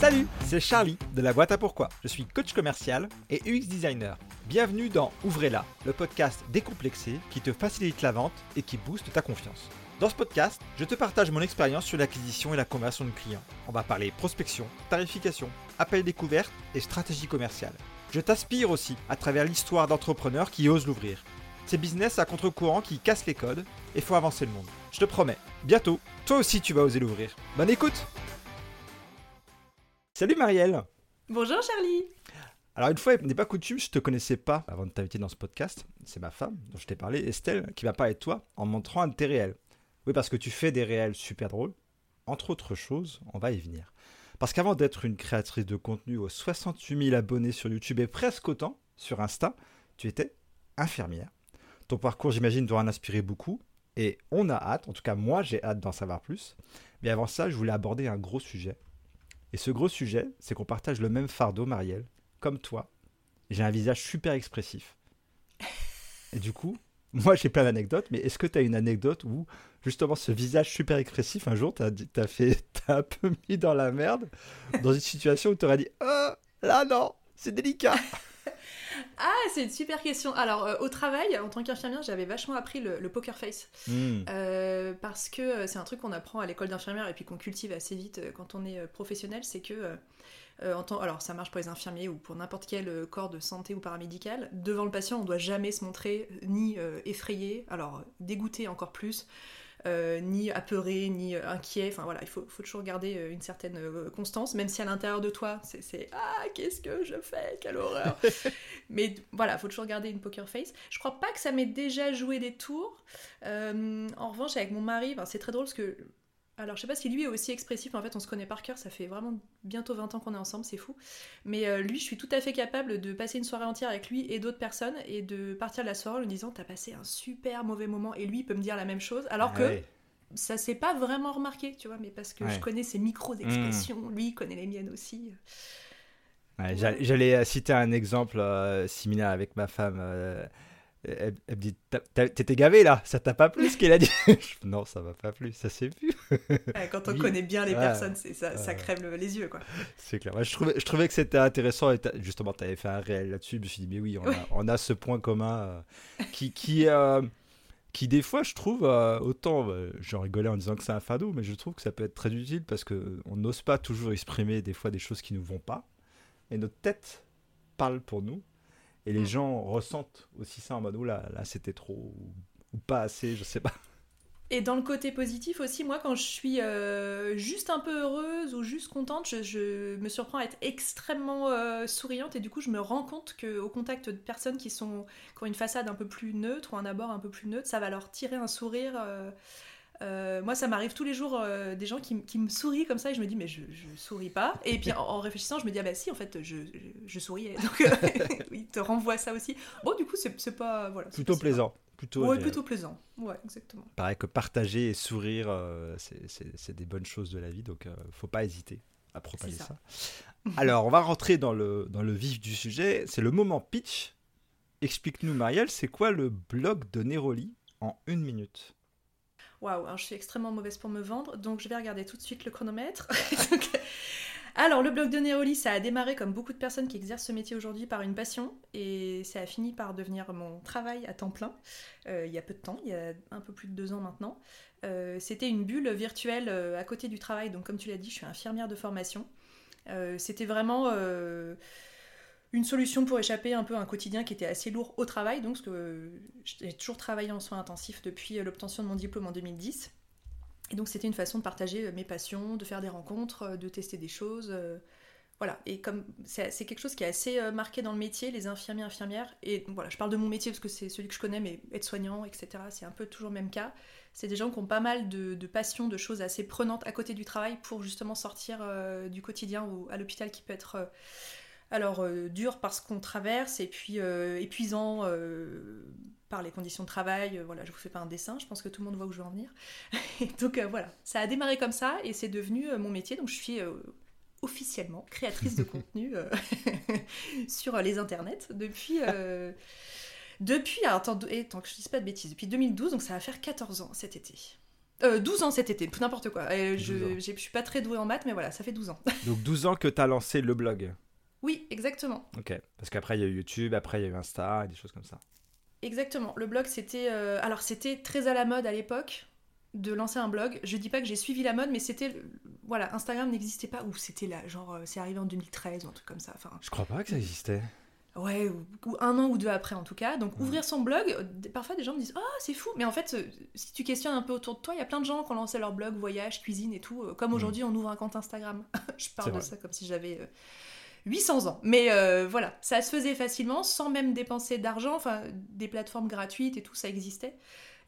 Salut, c'est Charlie de la boîte à pourquoi. Je suis coach commercial et UX designer. Bienvenue dans Ouvrez-la, le podcast décomplexé qui te facilite la vente et qui booste ta confiance. Dans ce podcast, je te partage mon expérience sur l'acquisition et la conversion de clients. On va parler prospection, tarification, appel découverte et stratégie commerciale. Je t'aspire aussi à travers l'histoire d'entrepreneurs qui osent l'ouvrir. Ces business à contre-courant qui cassent les codes et font avancer le monde. Je te promets, bientôt, toi aussi tu vas oser l'ouvrir. Bonne écoute Salut Marielle Bonjour Charlie Alors une fois n'est pas coutume, je te connaissais pas avant de t'inviter dans ce podcast. C'est ma femme dont je t'ai parlé, Estelle, qui va parler de toi en montrant un de tes réels. Oui, parce que tu fais des réels super drôles. Entre autres choses, on va y venir. Parce qu'avant d'être une créatrice de contenu aux 68 000 abonnés sur YouTube et presque autant sur Insta, tu étais infirmière. Ton parcours, j'imagine, doit en inspirer beaucoup. Et on a hâte, en tout cas moi j'ai hâte d'en savoir plus. Mais avant ça, je voulais aborder un gros sujet. Et ce gros sujet, c'est qu'on partage le même fardeau, Marielle, comme toi. J'ai un visage super expressif. Et du coup, moi j'ai plein d'anecdotes, mais est-ce que tu as une anecdote où justement ce visage super expressif, un jour, t'as as fait, t'as un peu mis dans la merde, dans une situation où tu aurais dit, oh, là non, c'est délicat. Ah, c'est une super question. Alors, euh, au travail, en tant qu'infirmière, j'avais vachement appris le, poker face. Hmm. Euh, parce que euh, c'est un truc qu'on apprend à l'école d'infirmière et puis qu'on cultive assez vite quand on est professionnel. C'est que, en temps, alors ça marche pour les infirmiers ou pour n'importe quel corps de santé ou paramédical, devant le patient, on doit jamais se montrer ni effrayé, alors dégoûté encore plus. Euh, ni apeuré, ni euh, inquiet. Enfin voilà, il faut, toujours garder euh, une certaine constance, même si à l'intérieur de toi, c'est Ah, qu'est-ce que je fais? Quelle horreur Mais voilà, il faut toujours garder une poker face. Je crois pas que ça m'ait déjà joué des tours. en revanche, avec mon mari, ben, c'est très drôle parce que alors, je sais pas si lui est aussi expressif, en fait, on se connaît par cœur, ça fait vraiment bientôt 20 ans qu'on est ensemble, c'est fou. Mais euh, lui, je suis tout à fait capable de passer une soirée entière avec lui et d'autres personnes et de partir de la soirée en lui disant T'as passé un super mauvais moment, et lui, il peut me dire la même chose, alors que ça s'est pas vraiment remarqué, tu vois, mais parce que je connais ses micro-expressions, hmm. lui, il connaît les miennes aussi. J'allais euh, citer un exemple euh, similaire avec ma femme elle, me dit T'étais gavé là, ça t'a pas plu ce qu'elle a dit? Non, ça m'a pas plu, ça s'est vu. quand on connaît bien les personnes, ça, ça, crève les yeux. quoi. C'est clair. je, trouvais, je trouvais que c'était intéressant. Et justement, tu avais fait un réel là-dessus. Je me suis dit Mais oui, on, a, on a, ce point commun euh, qui, qui, euh, qui, des fois, je trouve, euh, autant j'en rigolais en disant que c'est un fado, mais je trouve que ça peut être très utile parce qu'on n'ose pas toujours exprimer des fois des choses qui ne nous vont pas. Et notre tête parle pour nous. Et les mm. gens ressentent aussi ça en mode, là, là c'était trop, ou, pas assez, je sais pas. Et dans le côté positif aussi, moi, quand je suis euh, juste un peu heureuse ou juste contente, je, me surprends à être extrêmement euh, souriante et du coup, je me rends compte qu'au contact de personnes qui, sont, qui ont une façade un peu plus neutre ou un abord un peu plus neutre, ça va leur tirer un sourire. Euh, euh, moi, ça m'arrive tous les jours euh, des gens qui, me sourient comme ça et je me dis, mais je, je souris pas. Et puis en, réfléchissant, je me dis, ah bah si, en fait, je, je, souriais. Donc, euh, il te renvoie ça aussi. Bon, du coup, c'est pas. Voilà, plutôt plaisant. Plutôt, ouais, plutôt plaisant. Ouais, exactement. Pareil que partager et sourire, c'est des bonnes choses de la vie, donc faut pas hésiter à propager ça. Alors, on va rentrer dans le, dans le vif du sujet. C'est le moment pitch. Explique-nous, Marielle, c'est quoi le blog de Neroli en une minute? Waouh, je suis extrêmement mauvaise pour me vendre, donc je vais regarder tout de suite le chronomètre. alors, le blog de Neroli, ça a démarré comme beaucoup de personnes qui exercent ce métier aujourd'hui par une passion, et ça a fini par devenir mon travail à temps plein, euh, il y a peu de temps, il y a un peu plus de deux ans maintenant. Euh, c'était une bulle virtuelle euh, à côté du travail, donc comme tu l'as dit, je suis infirmière de formation. C'était vraiment une solution pour échapper un peu à un quotidien qui était assez lourd au travail, donc parce que j'ai toujours travaillé en soins intensifs depuis l'obtention de mon diplôme en 2010. Et donc c'était une façon de partager mes passions, de faire des rencontres, de tester des choses. Euh, voilà, et comme c'est quelque chose qui est assez euh, marqué dans le métier, les infirmiers, infirmières, et voilà, je parle de mon métier parce que c'est celui que je connais, mais être soignant, etc., c'est un peu toujours le même cas. C'est des gens qui ont pas mal de, passions, de choses assez prenantes à côté du travail pour justement sortir euh, du quotidien ou à l'hôpital qui peut être alors euh, dur parce qu'on traverse et puis euh, épuisant euh, par les conditions de travail. voilà, je vous fais pas un dessin, je pense que tout le monde voit où je veux en venir. donc voilà, ça a démarré comme ça et c'est devenu mon métier. Donc je suis officiellement créatrice de contenu sur les internets depuis. Depuis, alors, attends, tant que je dise pas de bêtises, depuis 2012, donc ça va faire 14 ans cet été. Euh, 12 ans cet été, n'importe quoi. Euh, je, je suis pas très douée en maths, mais voilà, ça fait 12 ans. Donc 12 ans que tu as lancé le blog Oui, exactement. Ok, parce qu'après il y a eu YouTube, après il y a eu Insta et des choses comme ça. Exactement. Le blog, c'était. euh, Alors, c'était très à la mode à l'époque de lancer un blog. Je dis pas que j'ai suivi la mode, mais c'était. Voilà, Instagram n'existait pas. Ou c'était là, genre, euh, c'est arrivé en 2013 ou un truc comme ça. Enfin, Je crois pas que ça existait. ouais, ou, un an ou deux après en tout cas. Donc, ouvrir son blog, euh, parfois des gens me disent Ah, c'est fou. Mais en fait, si tu questionnes un peu autour de toi, il y a plein de gens qui ont lancé leur blog, voyage, cuisine et tout. Comme aujourd'hui, on ouvre un compte Instagram. Je parle de vrai. ça comme si j'avais. euh, 800 ans. Mais euh, voilà, ça se faisait facilement, sans même dépenser d'argent. Enfin, des plateformes gratuites et tout, ça existait.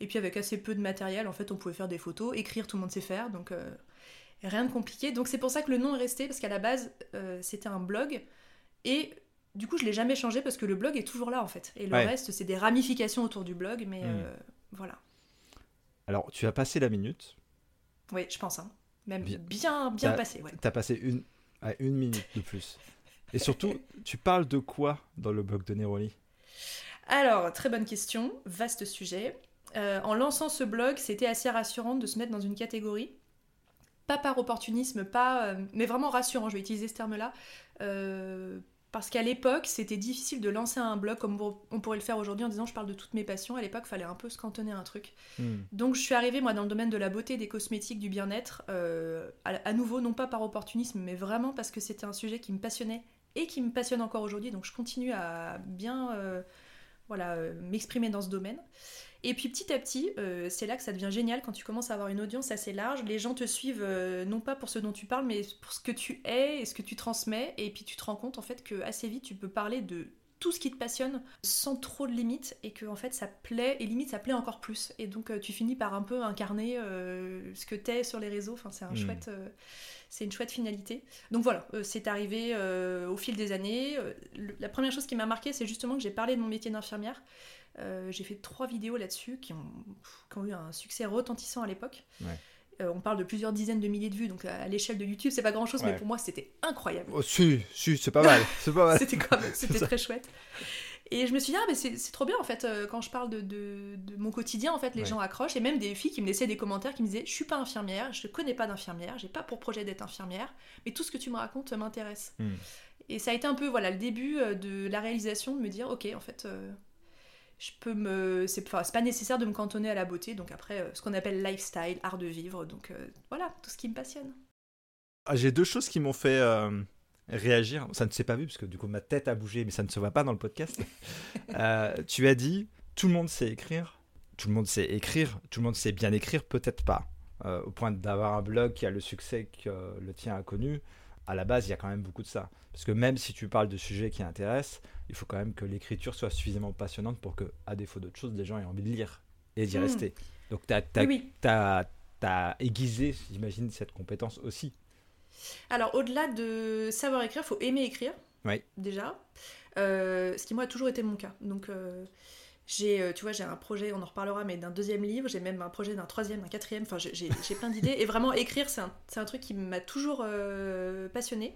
Et puis avec assez peu de matériel, en fait, on pouvait faire des photos, écrire, tout le monde sait faire, donc euh, rien de compliqué. Donc c'est pour ça que le nom est resté, parce qu'à la base, euh, c'était un blog. Et du coup, je l'ai jamais changé, parce que le blog est toujours là, en fait. Et le Ouais. reste, c'est des ramifications autour du blog, mais Mm. euh, voilà. Alors tu as passé la minute, Oui, je pense, hein. Même Bien. bien, bien, T'as- passé, ouais. tu as passé une, ouais, une minute de plus. Et surtout, tu parles de quoi dans le blog de Neroli? Alors, très bonne question, vaste sujet. Euh, en lançant ce blog, c'était assez rassurant de se mettre dans une catégorie. Pas par opportunisme, pas, euh, mais vraiment rassurant, je vais utiliser ce terme-là. Euh, parce qu'à l'époque, c'était difficile de lancer un blog comme on pourrait le faire aujourd'hui en disant je parle de toutes mes passions. À l'époque, il fallait un peu se cantonner à un truc. Hmm. Donc je suis arrivée moi dans le domaine de la beauté, des cosmétiques, du bien-être, euh, à, à nouveau non pas par opportunisme, mais vraiment parce que c'était un sujet qui me passionnait et qui me passionne encore aujourd'hui. Donc je continue à bien euh, voilà euh, m'exprimer dans ce domaine. Et puis petit à petit, euh, c'est là que ça devient génial quand tu commences à avoir une audience assez large. Les gens te suivent non pas pour ce dont tu parles, mais pour ce que tu es et ce que tu transmets. Et puis tu te rends compte en fait que assez vite tu peux parler de tout ce qui te passionne sans trop de limites et que en fait ça plaît et limite ça plaît encore plus et donc tu finis par un peu incarner ce que t'es sur les réseaux enfin c'est un Mm. chouette c'est une chouette finalité donc voilà euh, c'est arrivé euh, au fil des années Euh, le- la première chose qui m'a marqué c'est justement que j'ai parlé de mon métier d'infirmière j'ai fait trois vidéos là-dessus qui ont, qui ont eu un succès retentissant à l'époque Ouais. On parle de plusieurs dizaines de milliers de vues donc à l'échelle de YouTube c'est pas grand chose Ouais. mais pour moi c'était incroyable Oh, si, si, c'est pas mal. C'est pas mal. c'était très chouette. Et je me suis dit, ah, mais c'est trop bien en fait, euh, quand je parle de, de- de mon quotidien, en fait, les Ouais. gens accrochent, et même des filles qui me laissaient des commentaires qui me disaient, je suis pas infirmière, je connais pas d'infirmière, j'ai pas pour projet d'être infirmière, mais tout ce que tu me racontes m'intéresse. Hmm. Et ça a été un peu voilà, le début euh, de la réalisation de me dire, ok, en fait, euh, je peux me. C'est enfin, pas nécessaire de me cantonner à la beauté, donc après, euh, ce qu'on appelle lifestyle, art de vivre, donc euh, voilà, tout ce qui me passionne. Ah, J'ai deux choses qui m'ont fait euh, réagir. Ça ne s'est pas vu parce que du coup ma tête a bougé, mais ça ne se voit pas dans le podcast. Euh, tu as dit tout le monde sait écrire. Tout le monde sait écrire. Tout le monde sait bien écrire, peut-être pas. Euh, au point d'avoir un blog qui a le succès que le tien a connu. À la base, il y a quand même beaucoup de ça. Parce que même si tu parles de sujets qui intéressent, il faut quand même que l'écriture soit suffisamment passionnante pour que, à défaut d'autre chose, les gens aient envie de lire et d'y Hmm. rester. Donc, tu as, Oui, aiguisé, j'imagine, cette compétence aussi. Alors, au-delà de savoir écrire, faut aimer écrire. Oui. Déjà. Euh, ce qui, moi, a toujours été mon cas. Donc, euh, j'ai, euh, tu vois, j'ai un projet, on en reparlera, mais d'un deuxième livre. J'ai même un projet d'un troisième, d'un quatrième. Enfin, j'ai, plein d'idées. Et vraiment, écrire, c'est un, un truc qui m'a toujours euh, passionnée.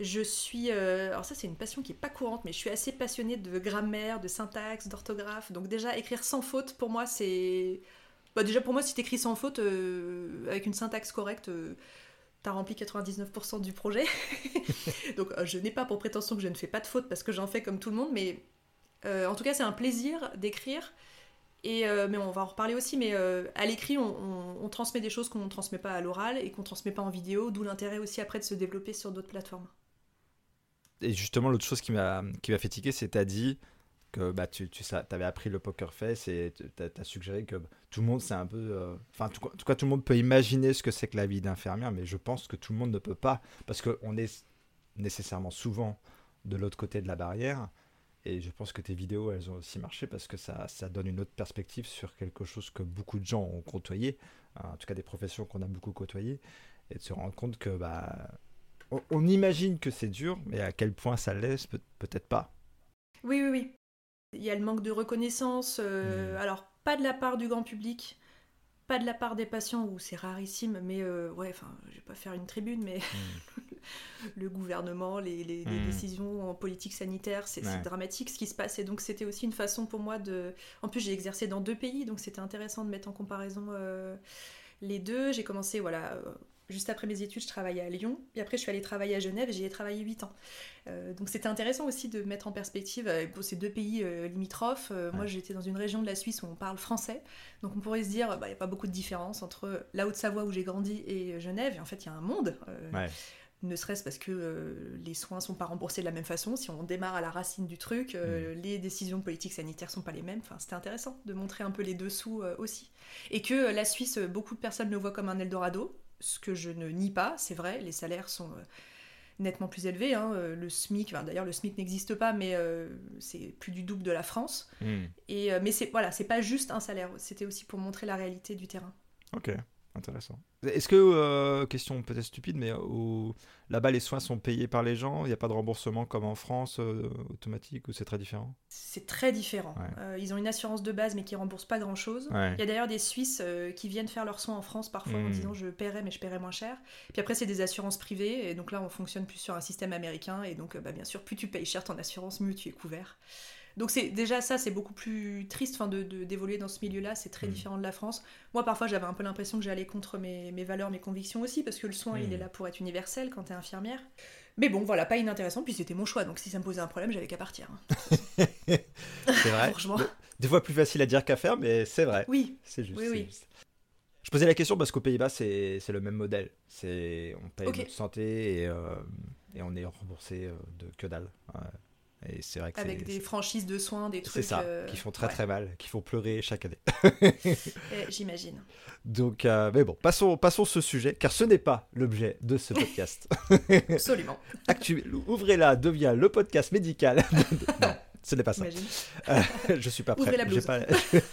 Je suis. euh, alors, ça, c'est une passion qui est pas courante, mais je suis assez passionnée de grammaire, de syntaxe, d'orthographe. Donc, déjà, écrire sans faute, pour moi, c'est. Bah, déjà, pour moi, si t'écris sans faute, euh, avec une syntaxe correcte. T'as rempli 99% du projet. Donc euh, je n'ai pas pour prétention que je ne fais pas de faute parce que j'en fais comme tout le monde, mais euh, en tout cas c'est un plaisir d'écrire. Et euh, mais on va en reparler aussi, mais à l'écrit on, transmet des choses qu'on ne transmet pas à l'oral et qu'on ne transmet pas en vidéo, d'où l'intérêt aussi après de se développer sur d'autres plateformes. Et justement, l'autre chose qui m'a fait tiquer, c'est t'as dit bah, tu, tu avais appris le poker face et tu as, suggéré que tout le monde, c'est un peu. euh, Enfin, cas- en tout tout le monde peut imaginer ce que c'est que la vie d'infirmière, mais je pense que tout le monde ne peut pas parce qu'on est nécessairement souvent de l'autre côté de la barrière. Et je pense que tes vidéos, elles ont aussi marché parce que ça, ça donne une autre perspective sur quelque chose que beaucoup de gens ont côtoyé, hein, en tout cas des professions qu'on a beaucoup côtoyées, et de se rendre compte que bah, on, on imagine que c'est dur, mais à quel point ça l'est, peut- peut-être pas. Oui, oui, oui. Il y a le manque de reconnaissance, euh, Mm. alors pas de la part du grand public, pas de la part des patients, où c'est rarissime, mais euh, ouais, enfin, je vais pas faire une tribune, mais le gouvernement, les, les- les Mm. décisions en politique sanitaire, c'est Ouais. dramatique ce qui se passe. Et donc c'était aussi une façon pour moi de... En plus j'ai exercé dans deux pays, donc c'était intéressant de mettre en comparaison euh, les deux. J'ai commencé, voilà, juste après mes études, je travaillais à Lyon. Et après, je suis allée travailler à Genève et j'y ai travaillé 8 ans. Euh, donc c'était intéressant aussi de mettre en perspective euh, pour ces deux pays euh, limitrophes. Euh, Moi, j'étais dans une région de la Suisse où on parle français. Donc on pourrait se dire, bah, il n'y a pas beaucoup de différence entre la Haute-Savoie où j'ai grandi et Genève. Et en fait, il y a un monde. euh, Ouais. ne serait-ce parce que euh, les soins sont pas remboursés de la même façon. Si on démarre à la racine du truc, euh, les décisions politiques sanitaires sont pas les mêmes. Enfin, c'était intéressant de montrer un peu les dessous euh, aussi. Et que euh, la Suisse, euh, beaucoup de personnes le voient comme un Eldorado, ce que je ne nie pas, c'est vrai. Les salaires sont euh, nettement plus élevés. hein. Euh, Le SMIC, enfin, d'ailleurs le SMIC n'existe pas, mais euh, c'est plus du double de la France. Hmm. Et euh, mais c'est voilà, c'est pas juste un salaire. C'était aussi pour montrer la réalité du terrain. Ok, intéressant. Est-ce que, euh, question peut-être stupide, mais au- là-bas les soins sont payés par les gens? Il n'y a pas de remboursement comme en France euh, automatique ou c'est très différent? C'est très différent. Ouais. Euh, ils ont une assurance de base, mais qui rembourse pas grand-chose. Ouais. Il y a d'ailleurs des Suisses euh, qui viennent faire leurs soins en France parfois en Mm. disant je paierai mais je paierai moins cher. Puis après c'est des assurances privées et donc là on fonctionne plus sur un système américain et donc euh, bah, bien sûr plus tu payes cher ton assurance mieux tu es couvert. Donc c'est déjà ça c'est beaucoup plus triste enfin, de d'évoluer dans ce milieu-là c'est très Mm. différent de la France. Moi parfois j'avais un peu l'impression que j'allais contre mes, mes valeurs mes convictions aussi parce que le soin il Mm. est là pour être universel quand tu es infirmière. Mais bon voilà pas inintéressant puis c'était mon choix donc si ça me posait un problème j'avais qu'à partir. hein. C'est vrai. Franchement. Des fois plus facile à dire qu'à faire, mais c'est vrai. Oui C'est juste. Oui, c'est oui. juste. Je posais la question parce qu'aux Pays-Bas, c'est c'est le même modèle. C'est on paye Ok. notre santé et, euh, et on est remboursé euh, de que dalle. Ouais. Et c'est vrai que avec des franchises de soins, des c'est trucs. ça, euh, qui font très ouais. très mal, qui font pleurer chaque année. J'imagine. Donc, euh, mais bon, passons, passons ce sujet, car ce n'est pas l'objet de ce podcast. Absolument. Actu... Ouvrez-la devient le podcast médical. non, ce n'est pas ça. Euh, je suis pas prêt. Ouvrez la blouse. pas-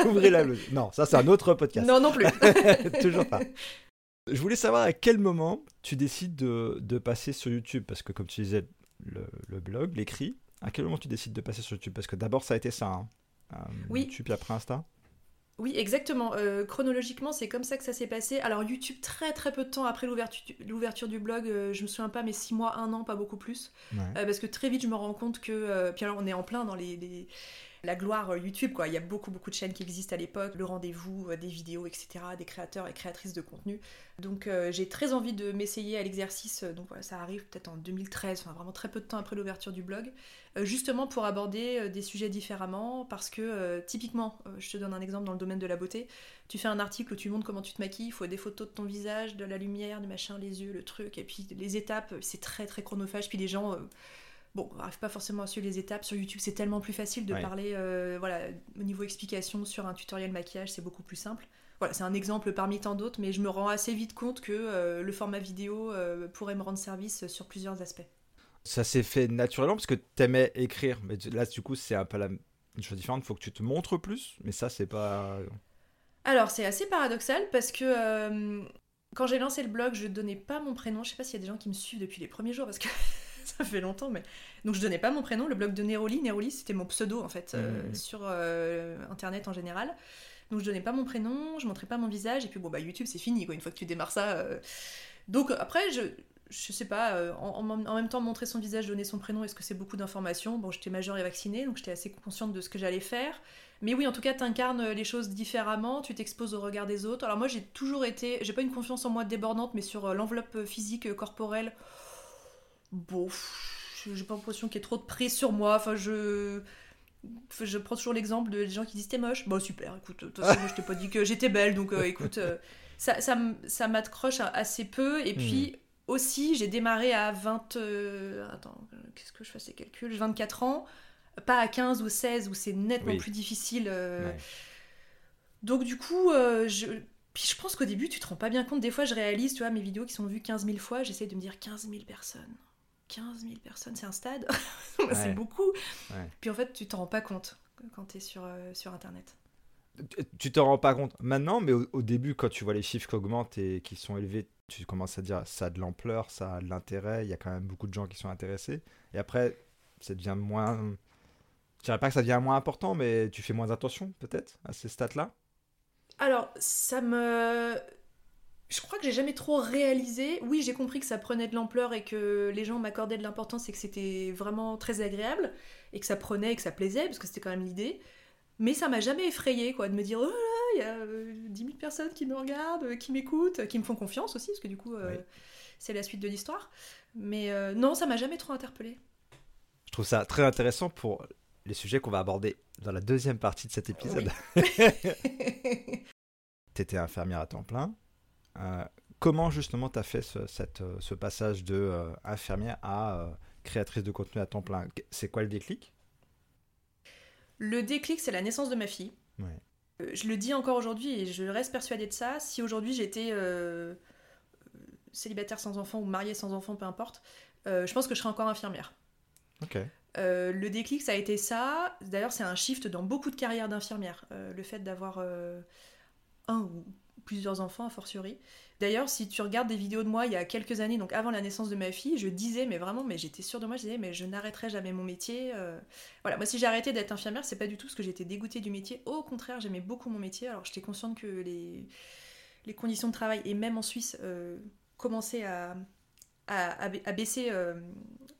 Ouvrez la blouse. Non, ça c'est un autre podcast. Non, non plus. Toujours pas. Je voulais savoir à quel moment tu décides de, de passer sur YouTube, parce que comme tu disais, le, le blog, l'écrit, à quel moment tu décides de passer sur YouTube? Parce que d'abord ça a été ça, hein. Euh, Oui. YouTube puis après Insta? Oui, exactement. Euh, chronologiquement, c'est comme ça que ça s'est passé. Alors, YouTube, très très peu de temps après l'ouverture du blog, euh, je me souviens pas, mais 6 mois, 1 an, pas beaucoup plus. Ouais. Euh, parce que très vite, je me rends compte que. euh, puis alors, on est en plein dans les. les- la gloire euh, YouTube, quoi. Il y a beaucoup, beaucoup de chaînes qui existent à l'époque, le rendez-vous, euh, des vidéos, etc., des créateurs et créatrices de contenu. Donc, euh, j'ai très envie de m'essayer à l'exercice. Donc, ça arrive peut-être en 2013, enfin vraiment très peu de temps après l'ouverture du blog, justement pour aborder des sujets différemment. Parce que, typiquement, je te donne un exemple dans le domaine de la beauté. Tu fais un article où tu montres comment tu te maquilles, il faut des photos de ton visage, de la lumière, du machin, les yeux, le truc, et puis les étapes, c'est très très chronophage. Puis les gens. Bon, on n'arrive pas forcément à suivre les étapes. Sur YouTube, c'est tellement plus facile de Ouais. parler euh, voilà, au niveau explication sur un tutoriel maquillage, c'est beaucoup plus simple. Voilà, c'est un exemple parmi tant d'autres, mais je me rends assez vite compte que euh, le format vidéo euh, pourrait me rendre service sur plusieurs aspects. Ça s'est fait naturellement parce que t'aimais écrire, mais là du coup c'est un peu la... une chose différente. Il faut que tu te montres plus, mais ça c'est pas. Alors, c'est assez paradoxal parce que quand j'ai lancé le blog, je donnais pas mon prénom. Je sais pas s'il y a des gens qui me suivent depuis les premiers jours parce que ça fait longtemps, mais donc je donnais pas mon prénom. Le blog de Neroli, Neroli, c'était mon pseudo en fait euh, Mhm. sur euh, internet en général. Donc je donnais pas mon prénom, je montrais pas mon visage et puis bon bah YouTube c'est fini quoi une fois que tu démarres ça. euh. Donc après je je sais pas, en, en- même temps montrer son visage, donner son prénom, est-ce que c'est beaucoup d'informations? Bon, j'étais majeure et vaccinée, donc j'étais assez consciente de ce que j'allais faire. Mais oui, en tout cas, t'incarnes les choses différemment, tu t'exposes au regard des autres. Alors moi, j'ai toujours été, j'ai pas une confiance en moi débordante, mais sur l'enveloppe physique, corporelle, bon, j'ai pas l'impression qu'il y ait trop de prise sur moi. Enfin, je... Je prends toujours l'exemple de des gens qui disent t'es moche. Bon, super, écoute, de toute façon, moi je t'ai pas dit que j'étais belle, donc euh, écoute, euh, ça, ça, ça m'accroche assez peu. Et puis aussi, j'ai démarré à 20. euh, attends, qu'est-ce que je fasse les calculs? 24 ans, pas à 15 ou 16 où c'est nettement Oui. plus difficile. Ouais. Donc, du coup, je. Puis je pense qu'au début, tu te rends pas bien compte. Des fois, je réalise, tu vois, mes vidéos qui sont vues 15 000 fois, j'essaie de me dire 15 000 personnes. 15 000 personnes, c'est un stade. Ouais. c'est beaucoup. Ouais. Puis en fait, tu t'en rends pas compte quand tu es sur, euh, sur Internet. Tu- Tu te rends pas compte maintenant, mais au, au début, quand tu vois les chiffres qui augmentent et qui sont élevés, tu commences à dire ça a de l'ampleur, ça a de l'intérêt, il y a quand même beaucoup de gens qui sont intéressés. Et après, ça devient moins. Je dirais pas que ça devient moins important, mais tu fais moins attention peut-être à ces stats-là? Alors, ça me. Je crois que j'ai jamais trop réalisé. Oui, j'ai compris que ça prenait de l'ampleur et que les gens m'accordaient de l'importance et que c'était vraiment très agréable et que ça prenait et que ça plaisait, parce que c'était quand même l'idée. Mais ça m'a jamais effrayé quoi, de me dire, oh là, il y a euh, 10 000 personnes qui me regardent, euh, qui m'écoutent, euh, qui me font confiance aussi, parce que du coup, euh, Oui. c'est la suite de l'histoire. Mais euh, non, ça m'a jamais trop interpellée. Je trouve ça très intéressant pour les sujets qu'on va aborder dans la deuxième partie de cet épisode. tu étais infirmière à temps plein. Euh, comment justement tu as fait ce, cette, euh, ce passage de euh, infirmière à créatrice de contenu à temps plein? C'est quoi le déclic? Le déclic, c'est la naissance de ma fille. Ouais. Je le dis encore aujourd'hui et je reste persuadée de ça. Si aujourd'hui j'étais euh, célibataire sans enfant ou mariée sans enfant, peu importe, euh, je pense que je serais encore infirmière. Ok. Euh, le déclic, ça a été ça. D'ailleurs, c'est un shift dans beaucoup de carrières d'infirmières. Euh, le fait d'avoir un ou plusieurs enfants, a fortiori. D'ailleurs, si tu regardes des vidéos de moi il y a quelques années, donc avant la naissance de ma fille, je disais, mais vraiment, mais j'étais sûre de moi, je disais, mais je n'arrêterai jamais mon métier. euh. Voilà, moi, si j'ai arrêté d'être infirmière, c'est pas du tout parce que j'étais dégoûtée du métier. Au contraire, j'aimais beaucoup mon métier. Alors, j'étais consciente que les, conditions de travail, et même en Suisse, euh, commençaient à, à, à ba- à baisser euh,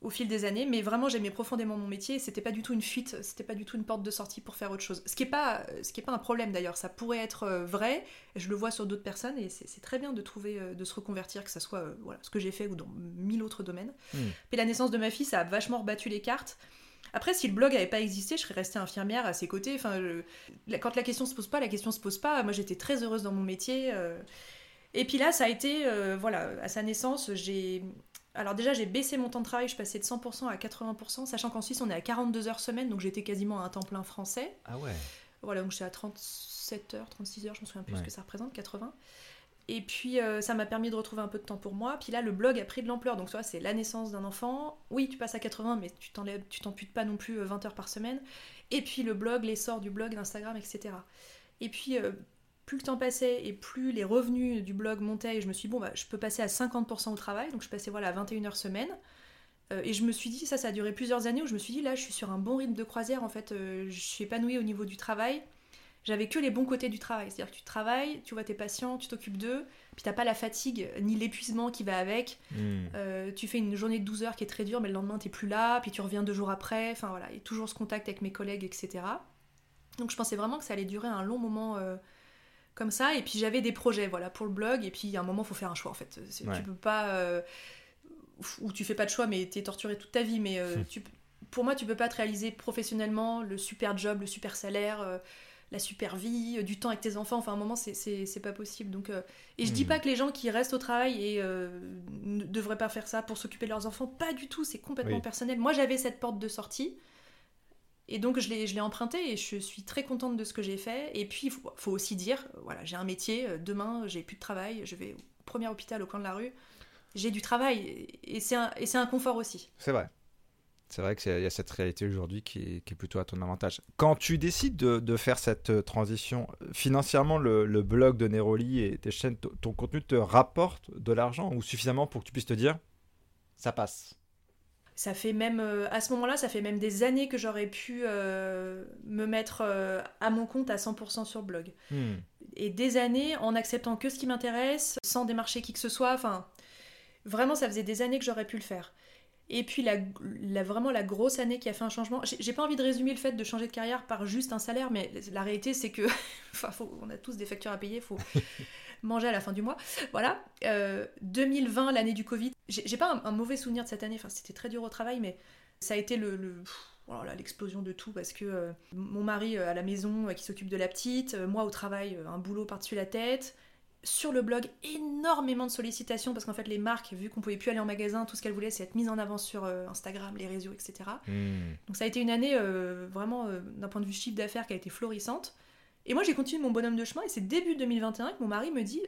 au fil des années, mais vraiment j'aimais profondément mon métier et c'était pas du tout une fuite, c'était pas du tout une porte de sortie pour faire autre chose. Ce qui est pas, ce qui est pas un problème d'ailleurs, ça pourrait être euh, vrai, je le vois sur d'autres personnes et c'est très bien de trouver, euh, de se reconvertir, que ça soit euh, voilà, ce que j'ai fait ou dans mille autres domaines. Mm. Puis la naissance de ma fille, ça a vachement rebattu les cartes. Après, si le blog avait pas existé, je serais restée infirmière à ses côtés. Enfin, je- quand la question se pose pas, la question se pose pas. Moi, j'étais très heureuse dans mon métier. euh. Et puis là, ça a été, euh, voilà, à sa naissance, j'ai. Alors déjà, j'ai baissé mon temps de travail, je passais de 100% à 80%, sachant qu'en Suisse, on est à 42 heures semaine, donc j'étais quasiment à un temps plein français. Ah ouais. Voilà, donc j'étais à 37 heures, 36 heures, je me souviens plus Ouais. ce que ça représente, 80. Et puis euh, ça m'a permis de retrouver un peu de temps pour moi. Puis là, le blog a pris de l'ampleur. Donc, tu vois, c'est la naissance d'un enfant. Oui, tu passes à 80, mais tu t'enlèves, tu t'amputes pas non plus euh, 20 heures par semaine. Et puis le blog, l'essor du blog, d'Instagram, etc. Et puis, euh, plus le temps passait et plus les revenus du blog montaient, et je me suis dit, bon, bah, je peux passer à 50% au travail. Donc, je passais voilà, à 21 heures semaine. Euh, et je me suis dit, ça, ça a duré plusieurs années où je me suis dit, là, je suis sur un bon rythme de croisière. En fait, euh, je suis épanouie au niveau du travail j'avais que les bons côtés du travail. C'est-à-dire que tu travailles, tu vois tes patients, tu t'occupes d'eux, puis t'as pas la fatigue ni l'épuisement qui va avec. Mm. Euh, tu fais une journée de 12 heures qui est très dure, mais le lendemain t'es plus là, puis tu reviens deux jours après. Enfin voilà, et toujours ce contact avec mes collègues, etc. Donc je pensais vraiment que ça allait durer un long moment comme ça. Et puis j'avais des projets, voilà, pour le blog. Et puis à un moment, faut faire un choix en fait. Ouais. Tu peux pas. euh, ou tu fais pas de choix, mais t'es torturé toute ta vie. Mais euh, Hmm. tu, pour moi, tu peux pas te réaliser professionnellement le super job, le super salaire. euh, la super vie, du temps avec tes enfants, enfin à un moment c'est- pas possible. Donc, et je dis Hmm. pas que les gens qui restent au travail et ne devraient pas faire ça pour s'occuper de leurs enfants, pas du tout, c'est complètement Oui. personnel. Moi j'avais cette porte de sortie et donc je l'ai empruntée et je suis très contente de ce que j'ai fait. Et puis il faut, aussi dire, euh, voilà, j'ai un métier, euh, demain j'ai plus de travail, je vais au premier hôpital au coin de la rue, j'ai du travail et c'est un, confort aussi. C'est vrai. C'est vrai qu'il y a cette réalité aujourd'hui qui est, plutôt à ton avantage. Quand tu décides de, faire cette euh, transition, financièrement, le, le blog de Neroli et tes chaînes, ton contenu te rapporte de l'argent ou suffisamment pour que tu puisses te dire ça passe? Ça fait même, euh, à ce moment-là, ça fait même des années que j'aurais pu euh, me mettre euh, à mon compte à 100% sur blog. Hmm. Et des années en acceptant que ce qui m'intéresse, sans démarcher qui que ce soit. Enfin, vraiment, ça faisait des années que j'aurais pu le faire. Et puis, la, la- vraiment, la grosse année qui a fait un changement. J'ai j'ai pas envie de résumer le fait de changer de carrière par juste un salaire, mais la réalité, c'est que. Enfin, faut- on a tous des factures à payer, faut manger à la fin du mois. Voilà. Euh, 2020, l'année du Covid. J'ai pas un, un mauvais souvenir de cette année, enfin, c'était très dur au travail, mais ça a été le. le- voilà, l'explosion de tout parce que euh, mon mari euh, à la maison euh, qui s'occupe de la petite, euh, moi au travail, euh, un boulot par-dessus la tête. Sur le blog, énormément de sollicitations parce qu'en fait, les marques, vu qu'on pouvait plus aller en magasin, tout ce qu'elles voulaient, c'est être mises en avant sur euh, Instagram, les réseaux, etc. Hmm. Donc ça a été une année euh, vraiment euh, d'un point de vue chiffre d'affaires qui a été florissante. Et moi j'ai continué mon bonhomme de chemin et c'est début 2021 que mon mari me dit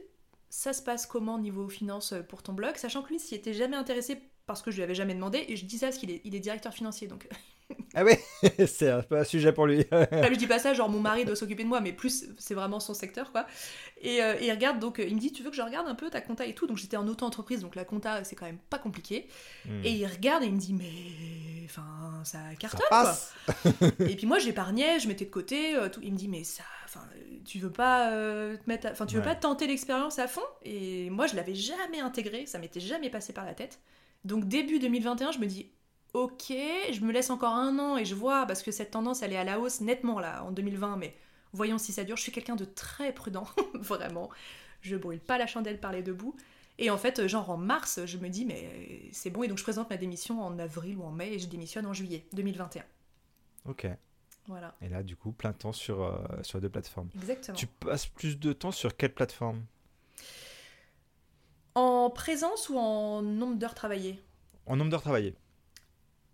ça se passe comment niveau finance euh, pour ton blog, sachant que lui s'y était jamais intéressé parce que je lui avais jamais demandé et je dis ça parce qu'il est, il est directeur financier donc Ah oui, c'est un peu un sujet pour lui. Enfin, je dis pas ça genre mon mari doit s'occuper de moi mais plus c'est vraiment son secteur quoi. Et, euh, et il regarde donc euh, il me dit tu veux que je regarde un peu ta compta et tout? Donc j'étais en auto-entreprise donc la compta c'est quand même pas compliqué Hmm. et il regarde et il me dit mais enfin ça ça cartonne quoi. passe. Et puis moi j'épargnais, je mettais de côté, euh, tout. il me dit mais ça, enfin euh, tu veux pas euh, te mettre, enfin tu veux Ouais. pas tenter l'expérience à fond? Et moi je l'avais jamais intégré, ça m'était jamais passé par la tête. Donc début 2021 je me dis ok, je me laisse encore un an et je vois, parce que cette tendance, elle est à la hausse nettement là, en 2020, mais voyons si ça dure. Je suis quelqu'un de très prudent, vraiment. Je brûle pas la chandelle par les deux bouts. Et en fait, genre en mars, je me dis, mais c'est bon, et donc je présente ma démission en avril ou en mai, et je démissionne en juillet 2021. Ok. Voilà. Et là, du coup, plein temps sur, euh, sur deux plateformes. Exactement. Tu passes plus de temps sur quelle plateforme? En présence ou en nombre d'heures travaillées? En nombre d'heures travaillées.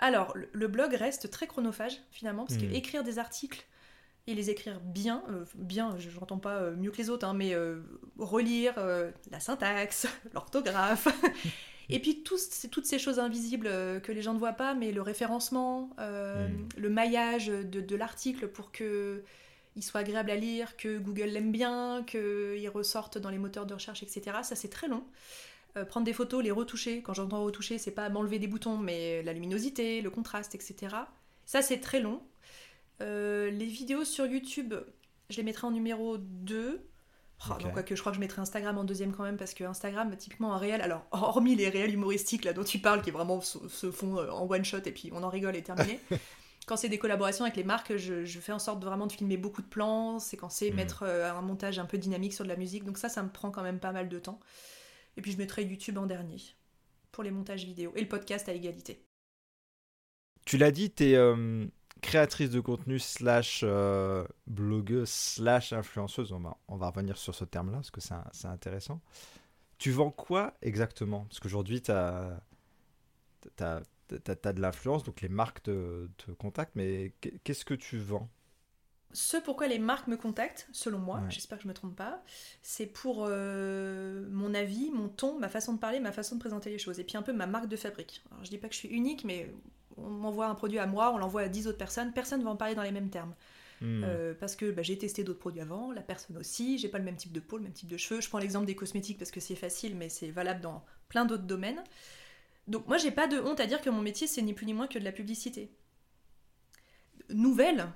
Alors, le- blog reste très chronophage, finalement, parce que Hmm. écrire des articles et les écrire bien, euh, bien, je n'entends pas euh, mieux que les autres, hein, mais euh, relire euh, la syntaxe, l'orthographe, et puis toutes ces choses invisibles que les gens ne voient pas, mais le référencement, Hmm. le maillage de, de l'article pour que il soit agréable à lire, que Google l'aime bien, qu'il ressorte dans les moteurs de recherche, etc. Ça, c'est très long. Euh, prendre des photos, les retoucher. Quand j'entends retoucher, c'est pas m'enlever des boutons, mais la luminosité, le contraste, etc. Ça, c'est très long. Euh, les vidéos sur YouTube, je les mettrai en numéro 2. Oh, quoique je crois que je mettrai Instagram en deuxième quand même, parce que Instagram, typiquement un réel, alors hormis les réels humoristiques là dont tu parles, qui vraiment se, se font euh, en one shot et puis on en rigole et terminé. quand c'est des collaborations avec les marques, je, je fais en sorte de vraiment de filmer beaucoup de plans, séquencer, Mhm. mettre un montage un peu dynamique sur de la musique. Donc ça, ça me prend quand même pas mal de temps. Et puis je mettrai YouTube en dernier pour les montages vidéo et le podcast à égalité. Tu l'as dit, tu es créatrice de contenu slash euh, blogueuse slash influenceuse. On va, revenir sur ce terme-là parce que c'est intéressant. Tu vends quoi exactement? Parce qu'aujourd'hui, tu as, de l'influence, donc les marques te, te contactent, mais qu'est- qu'est-ce que tu vends? Ce pourquoi les marques me contactent, selon moi, Ouais. j'espère que je me trompe pas, c'est pour euh, mon avis, mon ton, ma façon de parler, ma façon de présenter les choses, et puis un peu ma marque de fabrique. Alors je dis pas que je suis unique, mais on m'envoie un produit à moi, on l'envoie à 10 autres personnes, personne ne va en parler dans les mêmes termes. Hmm. Euh, parce que bah, j'ai testé d'autres produits avant, la personne aussi, j'ai pas le même type de peau, le même type de cheveux. Je prends l'exemple des cosmétiques parce que c'est facile, mais c'est valable dans plein d'autres domaines. Donc moi j'ai pas de honte à dire que mon métier c'est ni plus ni moins que de la publicité. Nouvelle,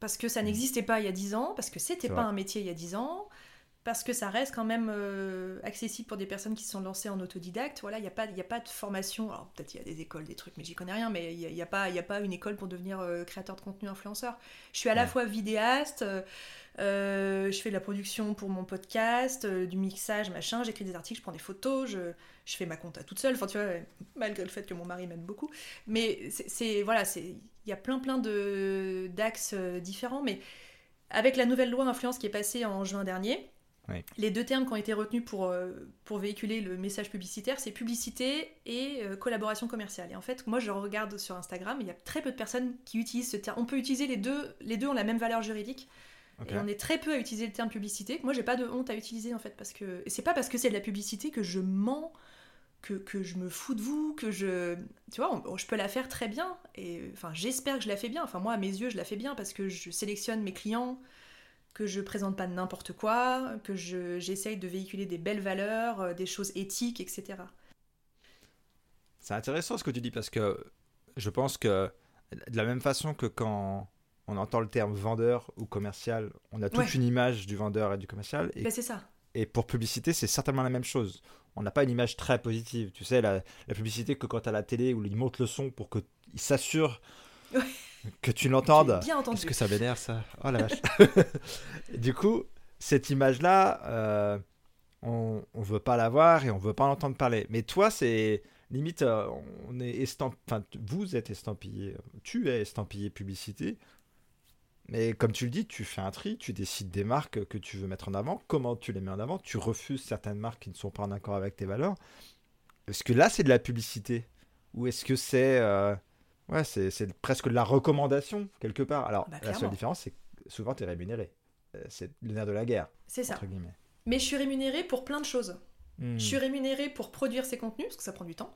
parce que ça n'existait pas il y a 10 ans, parce que c'était pas vrai. un métier il y a 10 ans, parce que ça reste quand même euh, accessible pour des personnes qui se sont lancées en autodidacte. Voilà, il n'y a, pas- y a pas de formation. Alors peut-être il y a des écoles, des trucs, mais j'y connais rien, mais il n'y a, y a pas- y a pas une école pour devenir euh, créateur de contenu influenceur. Je suis à la Ouais. fois vidéaste, euh, je fais de la production pour mon podcast, du mixage, machin, j'écris des articles, je prends des photos, je, je fais ma compta toute seule, enfin tu vois, malgré le fait que mon mari m'aide beaucoup. Mais c'est, voilà, c'est, il y a plein plein de, d'axes euh, différents, mais avec la nouvelle loi influence qui est passée en juin dernier, Oui. les deux termes qui ont été retenus pour, euh, pour véhiculer le message publicitaire, c'est publicité et euh, collaboration commerciale. Et en fait, moi je regarde sur Instagram, il y a très peu de personnes qui utilisent ce terme. On peut utiliser les deux, les deux ont la même valeur juridique. Et on est très peu à utiliser le terme publicité. Moi, j'ai pas de honte à utiliser en fait, parce que et c'est pas parce que c'est de la publicité que je mens, que, que je me fous de vous, que je, tu vois, on- je peux la faire très bien. Et enfin, j'espère que je la fais bien. Enfin, moi, à mes yeux, je la fais bien parce que je sélectionne mes clients, que je présente pas n'importe quoi, que je j'essaye de véhiculer des belles valeurs, euh, des choses éthiques, etc. C'est intéressant ce que tu dis parce que je pense que de la même façon que quand on entend le terme vendeur ou commercial, on a toute Ouais. une image du vendeur et du commercial. Et, Ben, c'est ça. Et pour publicité, c'est certainement la même chose. On n'a pas une image très positive. Tu sais, la, la publicité que quand tu à la télé où ils montent le son pour qu'il s'assure Ouais. que tu l'entendes. Bien entendu. Est-ce que ça m'énerve ça? Oh la vache. du coup, cette image-là, euh, on ne veut pas la voir et on veut pas en entendre parler. Mais toi, c'est limite, euh, on est estamp... enfin, vous êtes estampillé, tu es estampillé publicité. Mais comme tu le dis, tu fais un tri, tu décides des marques que tu veux mettre en avant, comment tu les mets en avant, tu refuses certaines marques qui ne sont pas en accord avec tes valeurs. Est-ce que là, c'est de la publicité? Ou est-ce que c'est euh, ouais, c'est presque de la recommandation, quelque part? Alors, Bah, la seule différence, c'est que souvent, tu es rémunéré. Euh, C'est le nerf de la guerre, C'est ça. entre guillemets. Mais je suis rémunérée pour plein de choses. Hmm. Je suis rémunérée pour produire ces contenus, parce que ça prend du temps.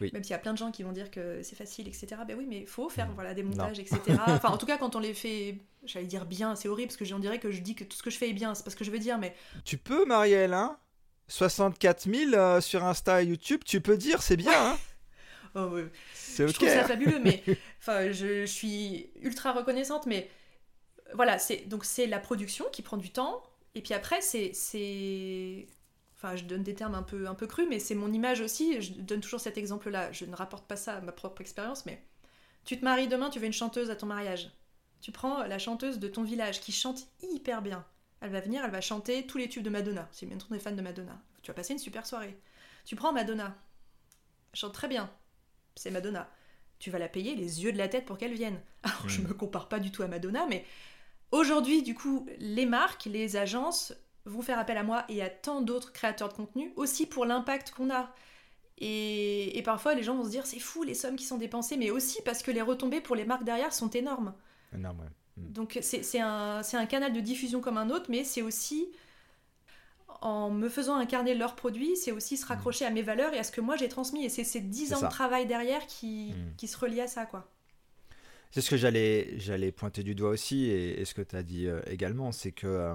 Oui. Même s'il y a plein de gens qui vont dire que c'est facile, etc. Ben oui, mais il faut faire Mm. voilà, des montages, etc. Enfin, en tout cas, quand on les fait, j'allais dire bien, c'est horrible, parce que j'en dirais que je dis que tout ce que je fais est bien, c'est pas ce que je veux dire, mais Tu peux, Marielle, hein 64 000 euh, sur Insta et YouTube, tu peux dire, c'est bien, hein oh, ouais. C'est je ok. trouve ça hein. fabuleux, mais enfin, je, je suis ultra reconnaissante, mais voilà, c'est donc c'est la production qui prend du temps, et puis après, c'est c'est enfin je donne des termes un peu, un peu crus, mais c'est mon image aussi, je donne toujours cet exemple-là, je ne rapporte pas ça à ma propre expérience, mais tu te maries demain, tu veux une chanteuse à ton mariage. Tu prends la chanteuse de ton village qui chante hyper bien. Elle va venir, elle va chanter tous les tubes de Madonna. Si bien on est fan de Madonna. Tu vas passer une super soirée. Tu prends Madonna. Elle chante très bien. C'est Madonna. Tu vas la payer les yeux de la tête pour qu'elle vienne. Alors, je Mm. me compare pas du tout à Madonna, mais aujourd'hui, du coup, les marques, les agences vont faire appel à moi et à tant d'autres créateurs de contenu, aussi pour l'impact qu'on a. Et, et parfois, les gens vont se dire, c'est fou les sommes qui sont dépensées, mais aussi parce que les retombées pour les marques derrière sont énormes. Énorme, ouais. Donc c'est un, canal de diffusion comme un autre, mais c'est aussi, en me faisant incarner leurs produits, c'est aussi se raccrocher à mes valeurs et à ce que moi j'ai transmis. Et c'est ces 10 C'est ans ça. de travail derrière qui, Mm. qui se relient à ça, quoi. C'est ce que j'allais, pointer du doigt aussi, et, et ce que tu as dit euh, également, c'est que euh,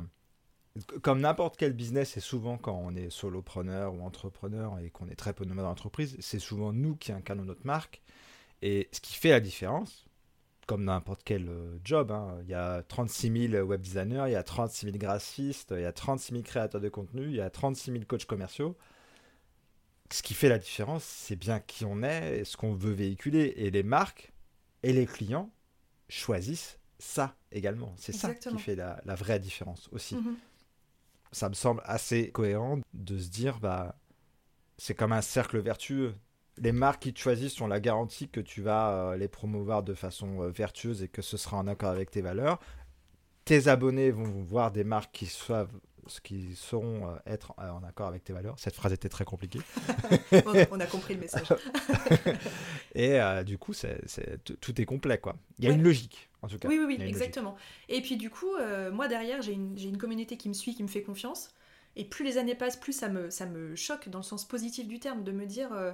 comme n'importe quel business, et souvent quand on est solopreneur ou entrepreneur et qu'on est très peu nomade dans l'entreprise, c'est souvent nous qui incarnons notre marque. Et ce qui fait la différence, comme n'importe quel euh, job, hein, il y a 36 000 web designers, il y a 36 000 graphistes, il y a 36 000 créateurs de contenu, il y a 36 000 coachs commerciaux. Ce qui fait la différence, c'est bien qui on est et ce qu'on veut véhiculer. Et les marques et les clients choisissent ça également. C'est ça qui fait la, la vraie différence aussi. Mhm. Ça me semble assez cohérent de se dire, bah, c'est comme un cercle vertueux. Les marques qui te choisissent ont la garantie que tu vas euh, les promouvoir de façon euh, vertueuse et que ce sera en accord avec tes valeurs. Tes abonnés vont voir des marques qui, qui sauront euh, être en accord avec tes valeurs. Cette phrase était très compliquée. On a compris le message. Et euh, du coup, c'est, tout- tout est complet, quoi. Il y a Ouais. une logique, en tout cas. Oui, oui, oui, exactement. Et puis du coup, euh, moi derrière, j'ai une, une communauté qui me suit, qui me fait confiance. Et plus les années passent, plus ça me, ça me choque dans le sens positif du terme, de me dire... euh,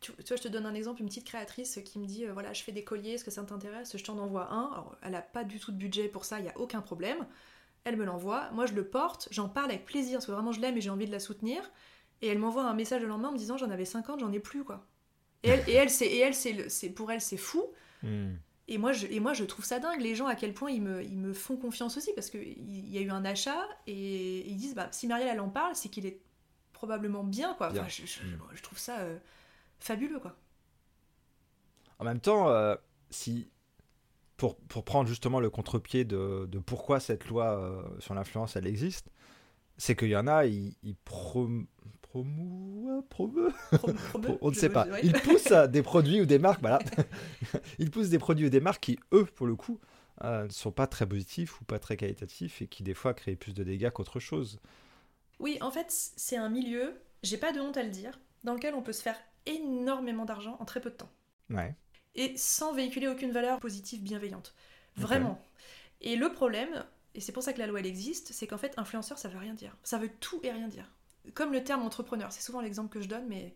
tu, tu vois, je te donne un exemple, une petite créatrice qui me dit, euh, voilà, je fais des colliers, est-ce que ça t'intéresse? Je t'en envoie un. Alors, elle n'a pas du tout de budget pour ça, il n'y a aucun problème. Elle me l'envoie, moi je le porte, j'en parle avec plaisir, parce que vraiment je l'aime et j'ai envie de la soutenir. Et elle m'envoie un message le lendemain en me disant, j'en avais 50, j'en ai plus, quoi. Et elle, et elle, c'est, pour elle, c'est fou. Hmm. Et moi, je, et moi, je trouve ça dingue, les gens, à quel point ils me, ils me font confiance aussi, parce qu'il y a eu un achat, et ils disent, bah, si Marielle, elle en parle, c'est qu'il est probablement bien, quoi. Bien. Enfin, je, je- Mm. je trouve ça euh, fabuleux, quoi. En même temps, euh, si pour, pour prendre justement le contre-pied de, de pourquoi cette loi euh, sur l'influence elle existe, c'est qu'il y en a, ils, ils prom- promouent- promeux- Pro- promu- pro- on ne sait pas. ouais. Ils poussent des produits ou des marques, voilà. ils poussent des produits ou des marques qui, eux, pour le coup, euh, ne sont pas très positifs ou pas très qualitatifs et qui, des fois, créent plus de dégâts qu'autre chose. Oui, en fait, c'est un milieu, j'ai pas de honte à le dire, dans lequel on peut se faire énormément d'argent en très peu de temps. Ouais. et sans véhiculer aucune valeur positive bienveillante. Vraiment. Et le problème, et c'est pour ça que la loi elle existe, c'est qu'en fait influenceur ça veut rien dire. Ça veut tout et rien dire. Comme le terme entrepreneur, c'est souvent l'exemple que je donne, mais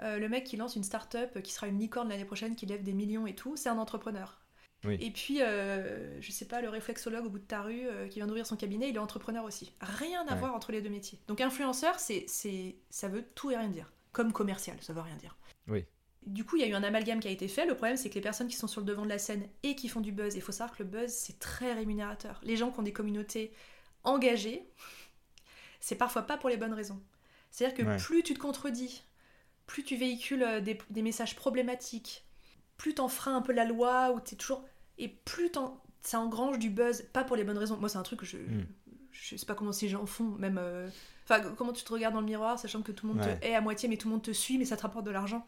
euh, le mec qui lance une start-up qui sera une licorne l'année prochaine, qui lève des millions et tout, c'est un entrepreneur. Oui. Et puis, euh, je sais pas, le réflexologue au bout de ta rue euh, qui vient d'ouvrir son cabinet, il est entrepreneur aussi. Rien à Ouais. voir entre les deux métiers. Donc influenceur, c'est, c'est, ça veut tout et rien dire. Comme commercial, ça veut rien dire. Oui. Du coup, il y a eu un amalgame qui a été fait. Le problème, c'est que les personnes qui sont sur le devant de la scène et qui font du buzz, il faut savoir que le buzz, c'est très rémunérateur. Les gens qui ont des communautés engagées, c'est parfois pas pour les bonnes raisons. C'est-à-dire que Ouais. plus tu te contredis, plus tu véhicules euh, des, des messages problématiques, plus t'en freins un peu la loi, ou t'es toujours. Et plus t'en- ça engrange du buzz, pas pour les bonnes raisons. Moi, c'est un truc que je. Mm. Je sais pas comment ces gens font, même. euh, Enfin, comment tu te regardes dans le miroir, sachant que tout le monde Ouais. te hait à moitié, mais tout le monde te suit, mais ça te rapporte de l'argent.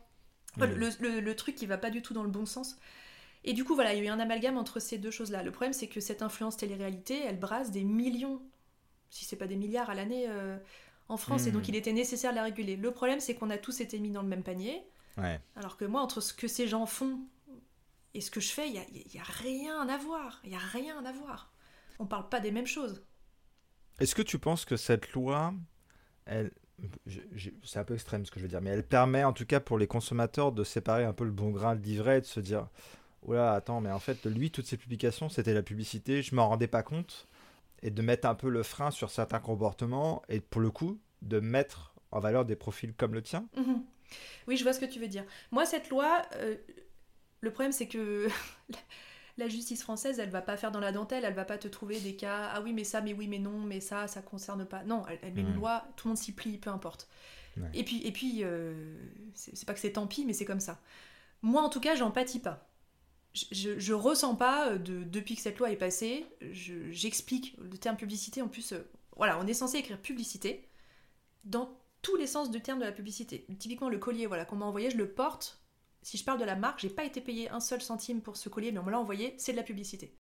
Enfin, Mm. le, le- le truc qui va pas du tout dans le bon sens. Et du coup, voilà, il y a eu un amalgame entre ces deux choses-là. Le problème, c'est que cette influence télé-réalité, elle brasse des millions, si c'est pas des milliards à l'année euh, en France, et donc il était nécessaire de la réguler. Le problème, c'est qu'on a tous été mis dans le même panier, Ouais. alors que moi, entre ce que ces gens font et ce que je fais, il y a, y a rien à voir. Il y a rien à voir. On parle pas des mêmes choses. Est-ce que tu penses que cette loi, elle, c'est un peu extrême ce que je veux dire, mais elle permet en tout cas pour les consommateurs de séparer un peu le bon grain de l'ivraie et de se dire, oula, attends, mais en fait, lui, toutes ses publications, c'était la publicité, je m'en rendais pas compte, et de mettre un peu le frein sur certains comportements, et pour le coup, de mettre en valeur des profils comme le tien. Mhm. Oui, je vois ce que tu veux dire. Moi, cette loi, euh, le problème, c'est que la justice française, elle va pas faire dans la dentelle, elle va pas te trouver des cas, ah oui, mais ça, mais oui, mais non, mais ça, ça concerne pas. Non, elle, met une Mm. loi, tout le monde s'y plie, peu importe. Ouais. Et puis, et puis euh, c'est c'est pas que c'est tant pis, mais c'est comme ça. Moi, en tout cas, j'en pâtis pas. Je, ressens pas, euh, de, depuis que cette loi est passée, je- j'explique le terme publicité. En plus, euh, voilà, on est censé écrire publicité dans tous les sens du terme de la publicité. Typiquement, le collier voilà, qu'on m'a envoyé, je le porte. Si je parle de la marque, j'ai pas été payé un seul centime pour ce collier, mais on me l'a envoyé, c'est de la publicité.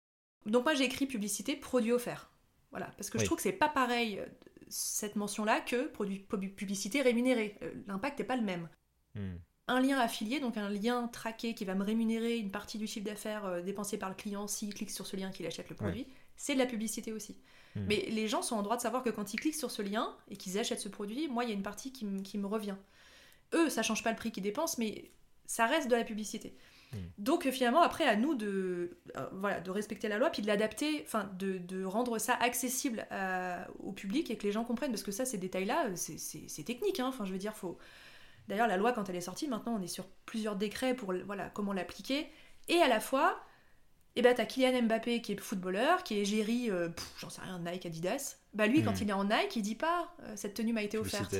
Donc moi, j'ai écrit publicité, produit offert. Voilà, parce que Oui. je trouve que c'est pas pareil euh, cette mention-là que produit pub- publicité rémunéré. L'impact n'est pas le même. Hmm. Un lien affilié, donc un lien traqué qui va me rémunérer une partie du chiffre d'affaires euh, dépensé par le client s'il clique sur ce lien qu'il achète le produit, c'est de la publicité aussi. Hmm. Mais les gens sont en droit de savoir que quand ils cliquent sur ce lien et qu'ils achètent ce produit, moi, il y a une partie qui, me- qui me revient. Eux, ça change pas le prix qu'ils dépensent, mais ça reste de la publicité. Hmm. Donc euh, finalement, après, à nous de, euh, voilà, de respecter la loi, puis de l'adapter, enfin, de, de rendre ça accessible à- au public et que les gens comprennent, parce que ça, ces détails-là, euh, c'est technique. hein. Enfin, je veux dire, faut. D'ailleurs, la loi, quand elle est sortie, maintenant, on est sur plusieurs décrets pour voilà, comment l'appliquer. Et à la fois, eh ben, t'as Kylian Mbappé qui est footballeur, qui est géri, euh, j'en sais rien, Nike, Adidas. Bah lui, Hmm. quand il est en Nike, il dit pas euh, cette tenue m'a été offerte.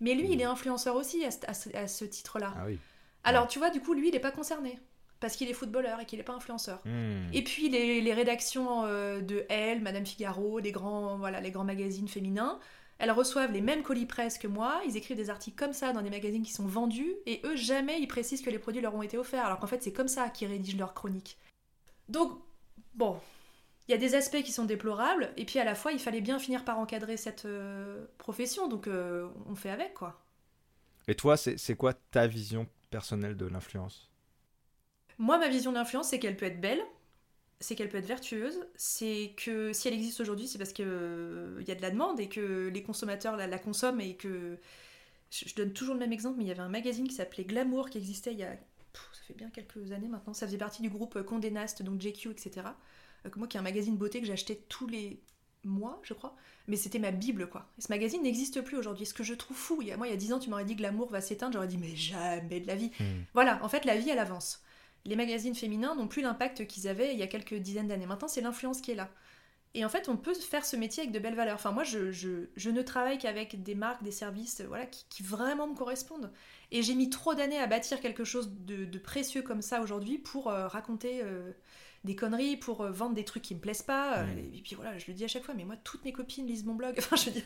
Mais lui, Hmm. il est influenceur aussi à ce, à ce- à ce titre-là. Ah oui. Alors, tu vois, du coup, lui, il n'est pas concerné. Parce qu'il est footballeur et qu'il n'est pas influenceur. Hmm. Et puis, les, les rédactions euh, de Elle, Madame Figaro, les grands, voilà, les grands magazines féminins, elles reçoivent les mêmes colis presse que moi. Ils écrivent des articles comme ça dans des magazines qui sont vendus. Et eux, jamais ils précisent que les produits leur ont été offerts. Alors qu'en fait, c'est comme ça qu'ils rédigent leurs chroniques. Donc, bon, il y a des aspects qui sont déplorables. Et puis, à la fois, il fallait bien finir par encadrer cette euh, profession. Donc, euh, on fait avec, quoi. Et toi, c'est c'est quoi ta vision personnelle de l'influence? Moi, ma vision d'influence, c'est qu'elle peut être belle, c'est qu'elle peut être vertueuse, c'est que si elle existe aujourd'hui, c'est parce qu'il y a de la demande et que les consommateurs la, la consomment et que. Je, je donne toujours le même exemple, mais il y avait un magazine qui s'appelait Glamour qui existait il y a. pff, ça fait bien quelques années maintenant. Ça faisait partie du groupe Condé Nast, donc JQ, etc. Euh, que moi, qui est un magazine beauté que j'achetais tous les mois, je crois. Mais c'était ma Bible, quoi. Et ce magazine n'existe plus aujourd'hui. Ce que je trouve fou, il y a, moi, il y a 10 ans, tu m'aurais dit Glamour va s'éteindre, j'aurais dit, mais jamais de la vie. Hmm. Voilà, en fait, la vie, elle avance. Les magazines féminins n'ont plus l'impact qu'ils avaient il y a quelques dizaines d'années. Maintenant, c'est l'influence qui est là. Et en fait, on peut faire ce métier avec de belles valeurs. Enfin, moi, je, ne travaille qu'avec des marques, des services euh, voilà, qui, vraiment me correspondent. Et j'ai mis trop d'années à bâtir quelque chose de, de précieux comme ça aujourd'hui pour euh, raconter euh, des conneries, pour euh, vendre des trucs qui me plaisent pas. Euh. Et puis voilà, je le dis à chaque fois, mais moi, toutes mes copines lisent mon blog. Enfin, je veux dire,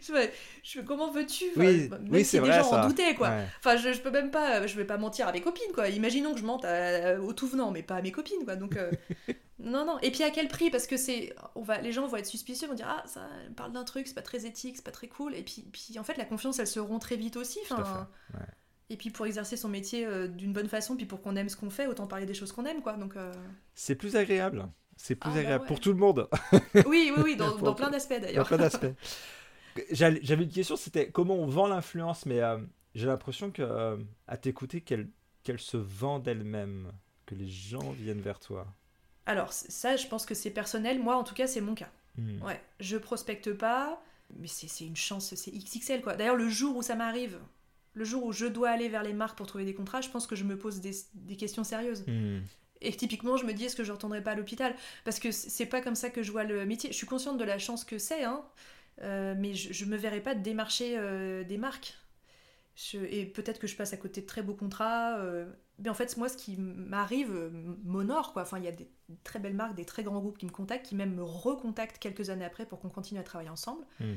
je, je- comment veux-tu Enfin, Oui, oui, si c'est des vrai gens ça. en doutaient, quoi. Ouais. Enfin, je, je peux même pas, je vais pas mentir à mes copines, quoi. Imaginons que je mente à- au tout venant, mais pas à mes copines, quoi. Donc, euh, non, non. Et puis à quel prix? Parce que c'est, on va, les gens vont être suspicieux, vont dire ah ça parle d'un truc, c'est pas très éthique, c'est pas très cool. Et puis, puis en fait la confiance, elle se rompt très vite aussi. Tout à Enfin, fait, ouais. Et puis pour exercer son métier euh, d'une bonne façon, puis pour qu'on aime ce qu'on fait, autant parler des choses qu'on aime, quoi. Donc euh, C'est plus agréable. C'est plus Ah, bah agréable ouais. pour tout le monde. oui, oui, oui, dans, dans plein d'aspects d'ailleurs. plein d'aspects. J'avais une question, c'était comment on vend l'influence, mais euh, j'ai l'impression que à t'écouter, qu'elle se vend d'elle-même, que les gens viennent vers toi. Alors ça, je pense que c'est personnel. Moi, en tout cas, c'est mon cas. Hmm. Ouais, je prospecte pas, mais c'est c'est une chance, c'est XXL quoi. D'ailleurs, le jour où ça m'arrive, le jour où je dois aller vers les marques pour trouver des contrats, je pense que je me pose des, des questions sérieuses. Hmm. Et typiquement, je me dis est-ce que je retournerai pas à l'hôpital? Parce que c'est pas comme ça que je vois le métier. Je suis consciente de la chance que c'est, hein, euh, mais je, je me verrai pas démarcher euh, des marques. Je- et peut-être que je passe à côté de très beaux contrats. euh, mais en fait, moi, ce qui m'arrive m'honore. quoi. Enfin, il y a des très belles marques, des très grands groupes qui me contactent, qui même me recontactent quelques années après pour qu'on continue à travailler ensemble. Hmm.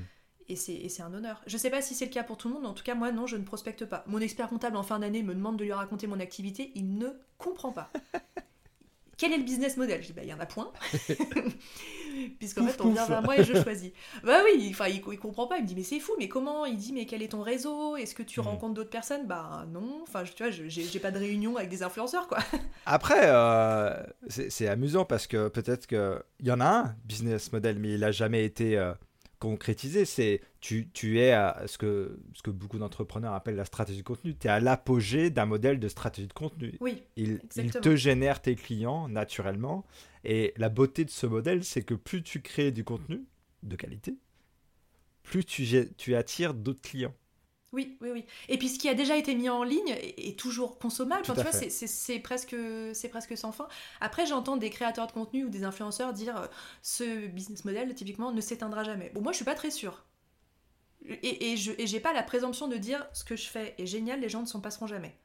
Et c'est un honneur. Je sais pas si c'est le cas pour tout le monde, mais en tout cas, moi, non, je ne prospecte pas. Mon expert comptable en fin d'année me demande de lui raconter mon activité, il ne comprend pas. Quel est le business model? Je dis, bah, il y en a point. Puisqu'en fait, on vient vers moi et je choisis. Bah oui, enfin, il, il comprend pas. Il me dit, mais c'est fou, mais comment? Il dit, mais quel est ton réseau? Est-ce que tu Mhm. rencontres d'autres personnes? Bah non. Enfin, tu vois, j'ai pas de réunion avec des influenceurs, quoi. Après, euh, c'est amusant parce que peut-être qu'il y en a un business model, mais il n'a jamais été euh, concrétisé. C'est tu, tu es à ce que, ce que beaucoup d'entrepreneurs appellent la stratégie de contenu. Tu es à l'apogée d'un modèle de stratégie de contenu. Oui, Il, il te génère tes clients naturellement. Et la beauté de ce modèle, c'est que plus tu crées du contenu de qualité, plus tu attires d'autres clients. Oui, oui, oui. Et puis ce qui a déjà été mis en ligne est, toujours consommable. Enfin, tu vois, c'est- presque, c'est presque sans fin. Après, j'entends des créateurs de contenu ou des influenceurs dire euh, ce business model, typiquement, ne s'éteindra jamais. Bon, moi, je suis pas très sûre. Et, et je et j'ai pas la présomption de dire ce que je fais est génial, les gens ne s'en passeront jamais.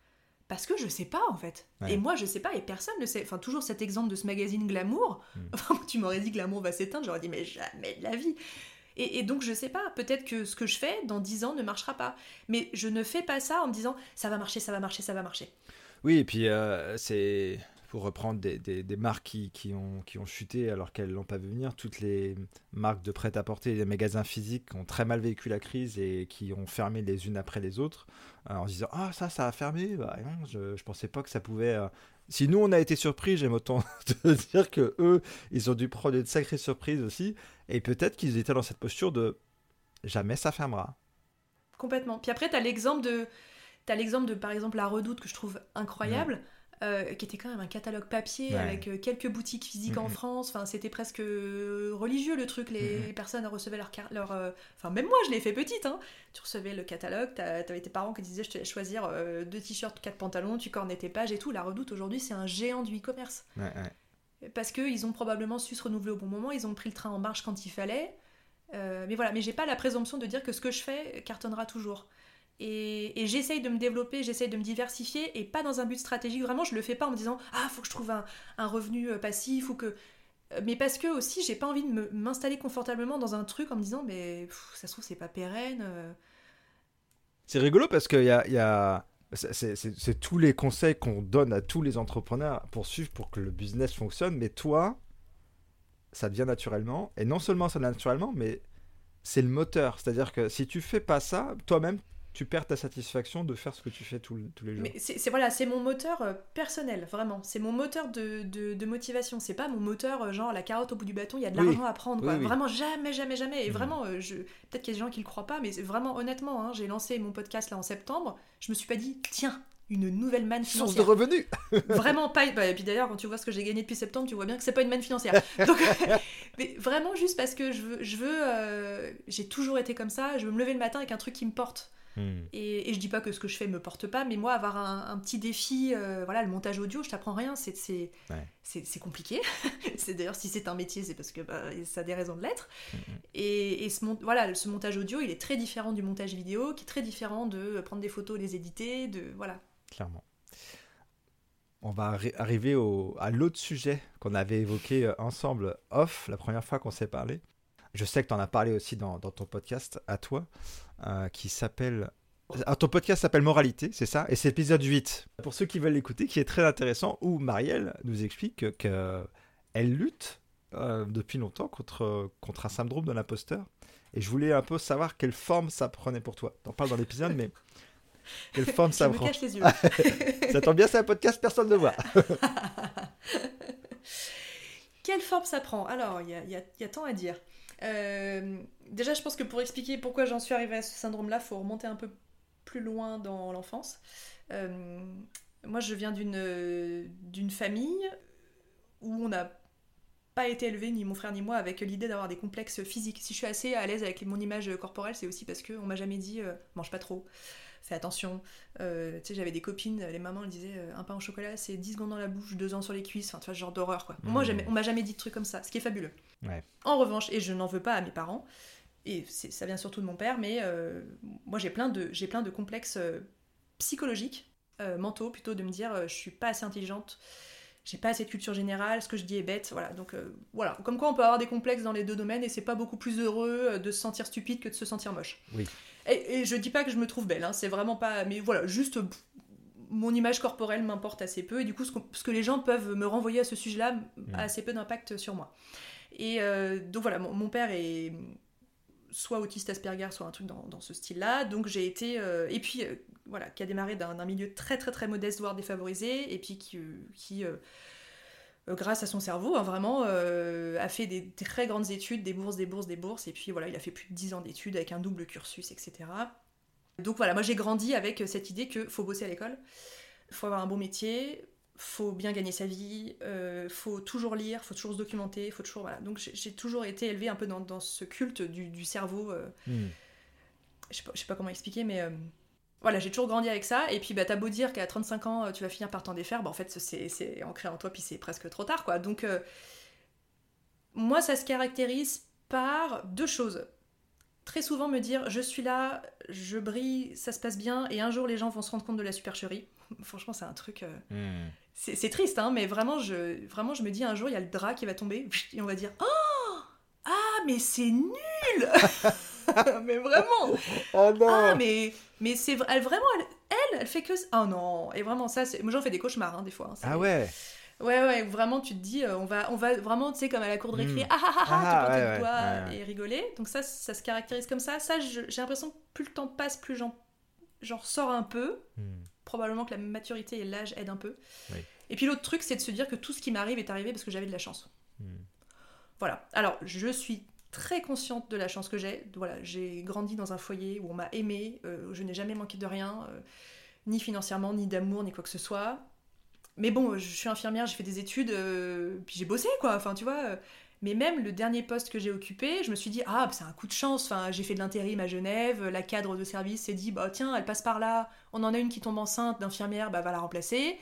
Parce que je sais pas, en fait. Ouais. Et moi, je sais pas, et personne ne sait. Enfin, toujours cet exemple de ce magazine Glamour. Mm. Enfin, tu m'aurais dit Glamour va s'éteindre, j'aurais dit, mais jamais de la vie. Et, donc, je sais pas, peut-être que ce que je fais dans 10 ans ne marchera pas. Mais je ne fais pas ça en me disant, ça va marcher, ça va marcher, ça va marcher. Oui, et puis euh, c'est pour reprendre des, des- marques qui, qui ont, qui ont chuté alors qu'elles l'ont pas vu venir. Toutes les marques de prêt-à-porter, les magasins physiques ont très mal vécu la crise et qui ont fermé les unes après les autres euh, en se disant Ah, ça, ça a fermé Bah je, je pensais pas que ça pouvait. Si nous on a été surpris, j'aime autant te dire que eux, ils ont dû prendre une sacrée surprise aussi. Et peut-être qu'ils étaient dans cette posture de jamais ça fermera. Complètement. Puis après, tu as l'exemple de. T'as l'exemple de, par exemple, La Redoute que je trouve incroyable, euh, qui était quand même un catalogue papier Ouais. avec euh, quelques boutiques physiques en. France. Enfin, c'était presque euh, religieux le truc. Les personnes recevaient leur. leur euh, Enfin, même moi, je l'ai fait petite. Hein. Tu recevais le catalogue, t'as- t'avais tes parents qui disaient Je te laisse choisir euh, deux t-shirts, quatre pantalons, tu cornais tes pages et tout. La Redoute aujourd'hui, c'est un géant du e-commerce. Ouais, ouais. Parce qu'ils ont probablement su se renouveler au bon moment, ils ont pris le train en marche quand il fallait. Mais voilà, mais j'ai pas la présomption de dire que ce que je fais cartonnera toujours. Et, j'essaye de me développer, j'essaye de me diversifier, et pas dans un but stratégique. Vraiment, je le fais pas en me disant Ah, faut que je trouve un, un revenu euh, passif, ou que. Euh, Mais parce que aussi, j'ai pas envie de m'installer confortablement dans un truc en me disant Mais ça se trouve, c'est pas pérenne. euh. C'est rigolo parce qu'il y y a- c'est- tous les conseils qu'on donne à tous les entrepreneurs pour suivre pour que le business fonctionne, mais toi, ça vient naturellement. Et non seulement ça vient naturellement, mais c'est le moteur. C'est-à-dire que si tu fais pas ça, toi-même, tu perds ta satisfaction de faire ce que tu fais tous tous les jours. Mais c'est voilà, c'est mon moteur euh, personnel, vraiment. C'est mon moteur de, de, de motivation. C'est pas mon moteur, euh, genre la carotte au bout du bâton, il y a de Oui. l'argent à prendre. Quoi. Oui, oui. Vraiment, jamais, jamais, jamais. Et Mhm. vraiment, euh, je... peut-être qu'il y a des gens qui le croient pas, mais vraiment, honnêtement, hein, j'ai lancé mon podcast là en septembre. Je me suis pas dit, tiens, une nouvelle manne Source de financière. revenus Vraiment pas. bah, et puis d'ailleurs, quand tu vois ce que j'ai gagné depuis septembre, tu vois bien que c'est pas une manne financière. Donc, mais vraiment juste parce que je veux, je veux euh, j'ai toujours été comme ça. Je veux me lever le matin avec un truc qui me porte. Hmm. Et, et je dis pas que ce que je fais me porte pas, mais moi, avoir un, un petit défi, euh, voilà, le montage audio, je t'apprends rien, c'est c'est Ouais. compliqué. c'est d'ailleurs si c'est un métier, c'est parce que bah, ça a des raisons de l'être. Mhm. Et, et ce, voilà, ce montage audio, il est très différent du montage vidéo, qui est très différent de prendre des photos, les éditer, de voilà. Clairement. On va arri- arriver au- à l'autre sujet qu'on avait évoqué euh, ensemble off la première fois qu'on s'est parlé. Je sais que tu en as parlé aussi dans, dans ton podcast à toi, euh, qui s'appelle... Ah, ton podcast s'appelle Moralité, c'est ça? Et c'est l'épisode 8. Pour ceux qui veulent l'écouter, qui est très intéressant, où Marielle nous explique qu'elle lutte euh, depuis longtemps contre, contre un syndrome de l'imposteur. Et je voulais un peu savoir quelle forme ça prenait pour toi. T'en parles dans l'épisode, mais quelle forme ça me prend? cache les yeux. ça tombe bien, c'est un podcast, personne ne voit. Quelle forme ça prend? Alors, il y y y a tant à dire. Euh, déjà, je pense que pour expliquer pourquoi j'en suis arrivée à ce syndrome-là, il faut remonter un peu plus loin dans l'enfance. Euh, moi, je viens d'une d'une famille où on n'a pas été élevé, ni mon frère ni moi, avec l'idée d'avoir des complexes physiques. Si je suis assez à l'aise avec mon image corporelle, c'est aussi parce qu'on m'a jamais dit euh, mange pas trop, fais attention. Euh, tu sais, j'avais des copines, les mamans elles disaient euh, un pain au chocolat, c'est 10 secondes dans la bouche, 2 ans sur les cuisses, enfin, tu vois, ce genre d'horreur quoi. Moi, jamais- on m'a jamais dit de trucs comme ça, ce qui est fabuleux. Ouais. En revanche, et je n'en veux pas à mes parents, et ça vient surtout de mon père, mais euh, moi j'ai plein de, j'ai plein de complexes euh, psychologiques, euh, mentaux plutôt, de me dire je suis pas assez intelligente, j'ai pas assez de culture générale, ce que je dis est bête, voilà. Donc voilà, comme quoi on peut avoir des complexes dans les deux domaines et c'est pas beaucoup plus heureux de se sentir stupide que de se sentir moche. Oui. Et, et je dis pas que je me trouve belle, hein, c'est vraiment pas, mais voilà, juste mon image corporelle m'importe assez peu et du coup ce que les gens peuvent me renvoyer à ce sujet-là Mm. a assez peu d'impact sur moi. Et euh, donc voilà, mon, père est soit autiste Asperger, soit un truc dans, ce style-là. Donc j'ai été. euh, et puis euh, voilà, qui a démarré d'un milieu très très très modeste, voire défavorisé, et puis qui, grâce à son cerveau, hein, vraiment, a fait des très grandes études, des bourses, des bourses, des bourses, et puis voilà, il a fait plus de 10 ans d'études avec un double cursus, etc. Donc voilà, moi j'ai grandi avec cette idée que faut bosser à l'école, faut avoir un bon métier, faut bien gagner sa vie, euh, faut toujours lire, faut toujours se documenter, faut toujours voilà. Donc j'ai toujours été élevée un peu dans, dans ce culte du, du cerveau. euh. Hmm. je sais pas, comment expliquer, mais euh, voilà, j'ai toujours grandi avec ça. Et puis, bah, t'as beau dire qu'à 35 ans, tu vas finir par t'en défaire, bah, en fait, c'est- ancré en toi, puis c'est presque trop tard, quoi. Donc, moi, ça se caractérise par deux choses. Très souvent, me dire, je suis là, je brille, ça se passe bien, et un jour, les gens vont se rendre compte de la supercherie. Franchement, c'est un truc. Hmm. C'est triste, hein, mais vraiment je, vraiment, je me dis un jour, il y a le drap qui va tomber, et on va dire Oh Ah, mais c'est nul Mais vraiment Oh non Ah, mais, mais c'est vraiment, elle, elle, elle fait que. Oh non Et vraiment, ça, c'est- moi j'en fais des cauchemars, hein, des fois. hein, Ah ouais Ouais, ouais, vraiment, tu te dis, euh, on, va, on va vraiment, tu sais, comme à la cour de récré, Mm. ah ah ah, ah, te ouais, le doigt ouais, ouais. et rigoler. Donc ça, ça se caractérise comme ça. Ça, j'ai l'impression que plus le temps passe, plus j'en j'en ressors un peu. Hmm. Probablement que la maturité et l'âge aident un peu. Oui. Et puis l'autre truc, c'est de se dire que tout ce qui m'arrive est arrivé parce que j'avais de la chance. Hmm. Voilà. Alors, je suis très consciente de la chance que j'ai. Voilà, j'ai grandi dans un foyer où on m'a aimé, euh, je n'ai jamais manqué de rien, euh, ni financièrement, ni d'amour, ni quoi que ce soit. Mais bon, je suis infirmière, j'ai fait des études, euh, puis j'ai bossé, quoi. Enfin, tu vois. Mais même le dernier poste que j'ai occupé, je me suis dit, ah, c'est un coup de chance. Enfin, j'ai fait de l'intérim à Genève, la cadre de service s'est dit, bah tiens, elle passe par là, on en a une qui tombe enceinte d'infirmière, bah va la remplacer.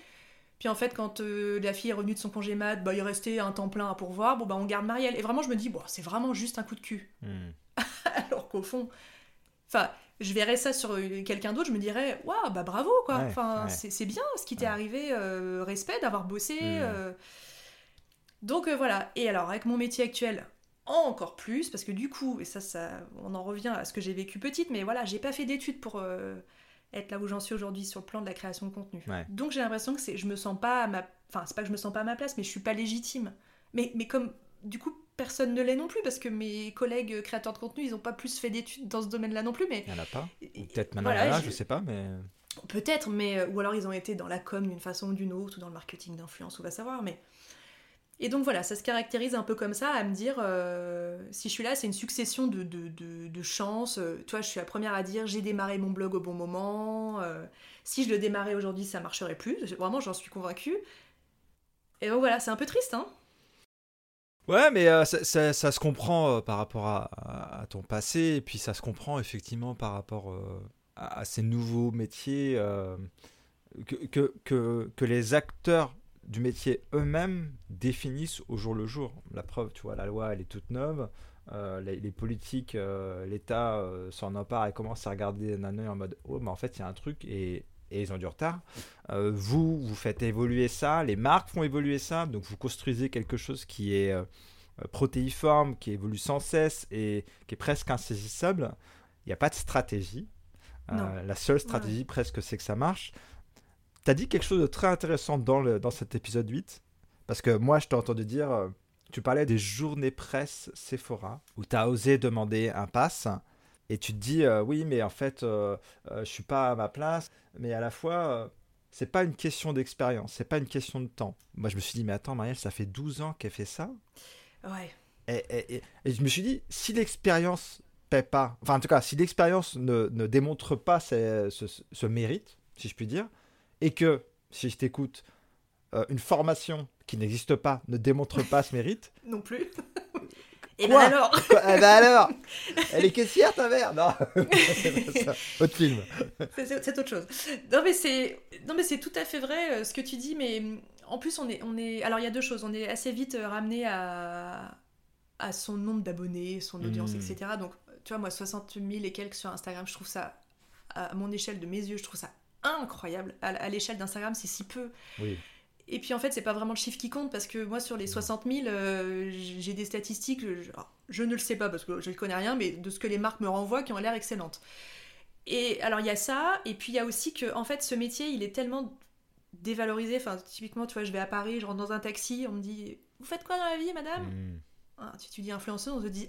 Puis en fait, quand euh, la fille est revenue de son congé mat, bah, il restait un temps plein à pourvoir, bon bah on garde Marielle. Et vraiment, je me dis, bon, c'est vraiment juste un coup de cul. Hmm. Alors qu'au fond, enfin, je verrais ça sur euh, quelqu'un d'autre, je me dirais, waouh, bah bravo, quoi. Ouais, enfin, ouais. c'est c'est bien ce qui t'est Ouais. arrivé, euh, respect d'avoir bossé. Mm. euh. Donc euh, voilà. Et alors, avec mon métier actuel, encore plus, parce que du coup, et ça, ça on en revient à ce que j'ai vécu petite, mais voilà, j'ai pas fait d'études pour. euh, être là où j'en suis aujourd'hui sur le plan de la création de contenu. Ouais. Donc j'ai l'impression que c'est, je me sens pas à ma, enfin c'est pas que je me sens pas à ma place, mais je suis pas légitime. Mais, mais comme du coup personne ne l'est non plus parce que mes collègues créateurs de contenu ils ont pas plus fait d'études dans ce domaine-là non plus, mais Il y en a pas. Peut-être maintenant voilà, il y en a, je- je sais pas, mais. peut-être, mais euh, ou alors ils ont été dans la com d'une façon ou d'une autre ou dans le marketing d'influence, on va savoir, mais et donc voilà, ça se caractérise un peu comme ça, à me dire, euh, si je suis là, c'est une succession de, de, de, de chances. Euh, toi, je suis la première à dire, j'ai démarré mon blog au bon moment. euh, si je le démarrais aujourd'hui, ça marcherait plus. Vraiment, j'en suis convaincue. Et donc voilà, c'est un peu triste, hein Ouais, mais euh, ça, ça- se comprend par rapport à, ton passé, et puis ça se comprend effectivement par rapport à, ces nouveaux métiers que, que, que les acteurs du métier eux-mêmes définissent au jour le jour. La preuve, tu vois, la loi, elle est toute neuve. euh, les, les politiques, euh, l'État euh, s'en empare et commence à regarder d'un œil en mode Oh, mais en fait, il y a un truc et, et ils ont du retard. Vous, vous faites évoluer ça, les marques font évoluer ça, donc vous construisez quelque chose qui est protéiforme, qui évolue sans cesse et qui est presque insaisissable. Il n'y a pas de stratégie. Euh, la seule stratégie presque, c'est que ça marche. Tu as dit quelque chose de très intéressant dans, le, dans cet épisode 8, parce que moi, je t'ai entendu dire, euh, tu parlais des journées presse Sephora, où tu as osé demander un pass. Et tu te dis, euh, oui, mais en fait, euh, euh, je suis pas à ma place. Mais à la fois, euh, c'est pas une question d'expérience, c'est pas une question de temps. Moi, je me suis dit, mais attends, Marielle, ça fait 12 ans qu'elle fait ça. Ouais. Et, et- et- et je me suis dit, si l'expérience paie pas, enfin, en tout cas, si l'expérience ne, ne démontre pas ce- ce mérite, si je puis dire, et que, si je t'écoute, euh, une formation qui n'existe pas ne démontre pas ce mérite, Non plus. Et ben alors eh ben alors Elle est caissière, ta mère? Non, ça. Autre film. C'est- autre chose. Non mais c'est tout à fait vrai euh, ce que tu dis mais en plus on est on est alors il y a deux choses on est assez vite euh, ramené à à son nombre d'abonnés son audience Mm. etc donc tu vois moi 60 000 et quelques sur Instagram je trouve ça à mon échelle de mes yeux je trouve ça incroyable à, à l'échelle d'Instagram c'est si peu Oui. et puis en fait, c'est pas vraiment le chiffre qui compte parce que moi, sur les 60 000, euh, j'ai des statistiques, je, ne le sais pas parce que je ne connais rien, mais de ce que les marques me renvoient qui ont l'air excellentes. Et alors, il y a ça, et puis il y a aussi que, en fait, ce métier, il est tellement dévalorisé. Enfin, typiquement, tu vois, je vais à Paris, je rentre dans un taxi, on me dit Vous faites quoi dans la vie, madame? Mm. Ah, tu, tu dis influenceuse, on te dit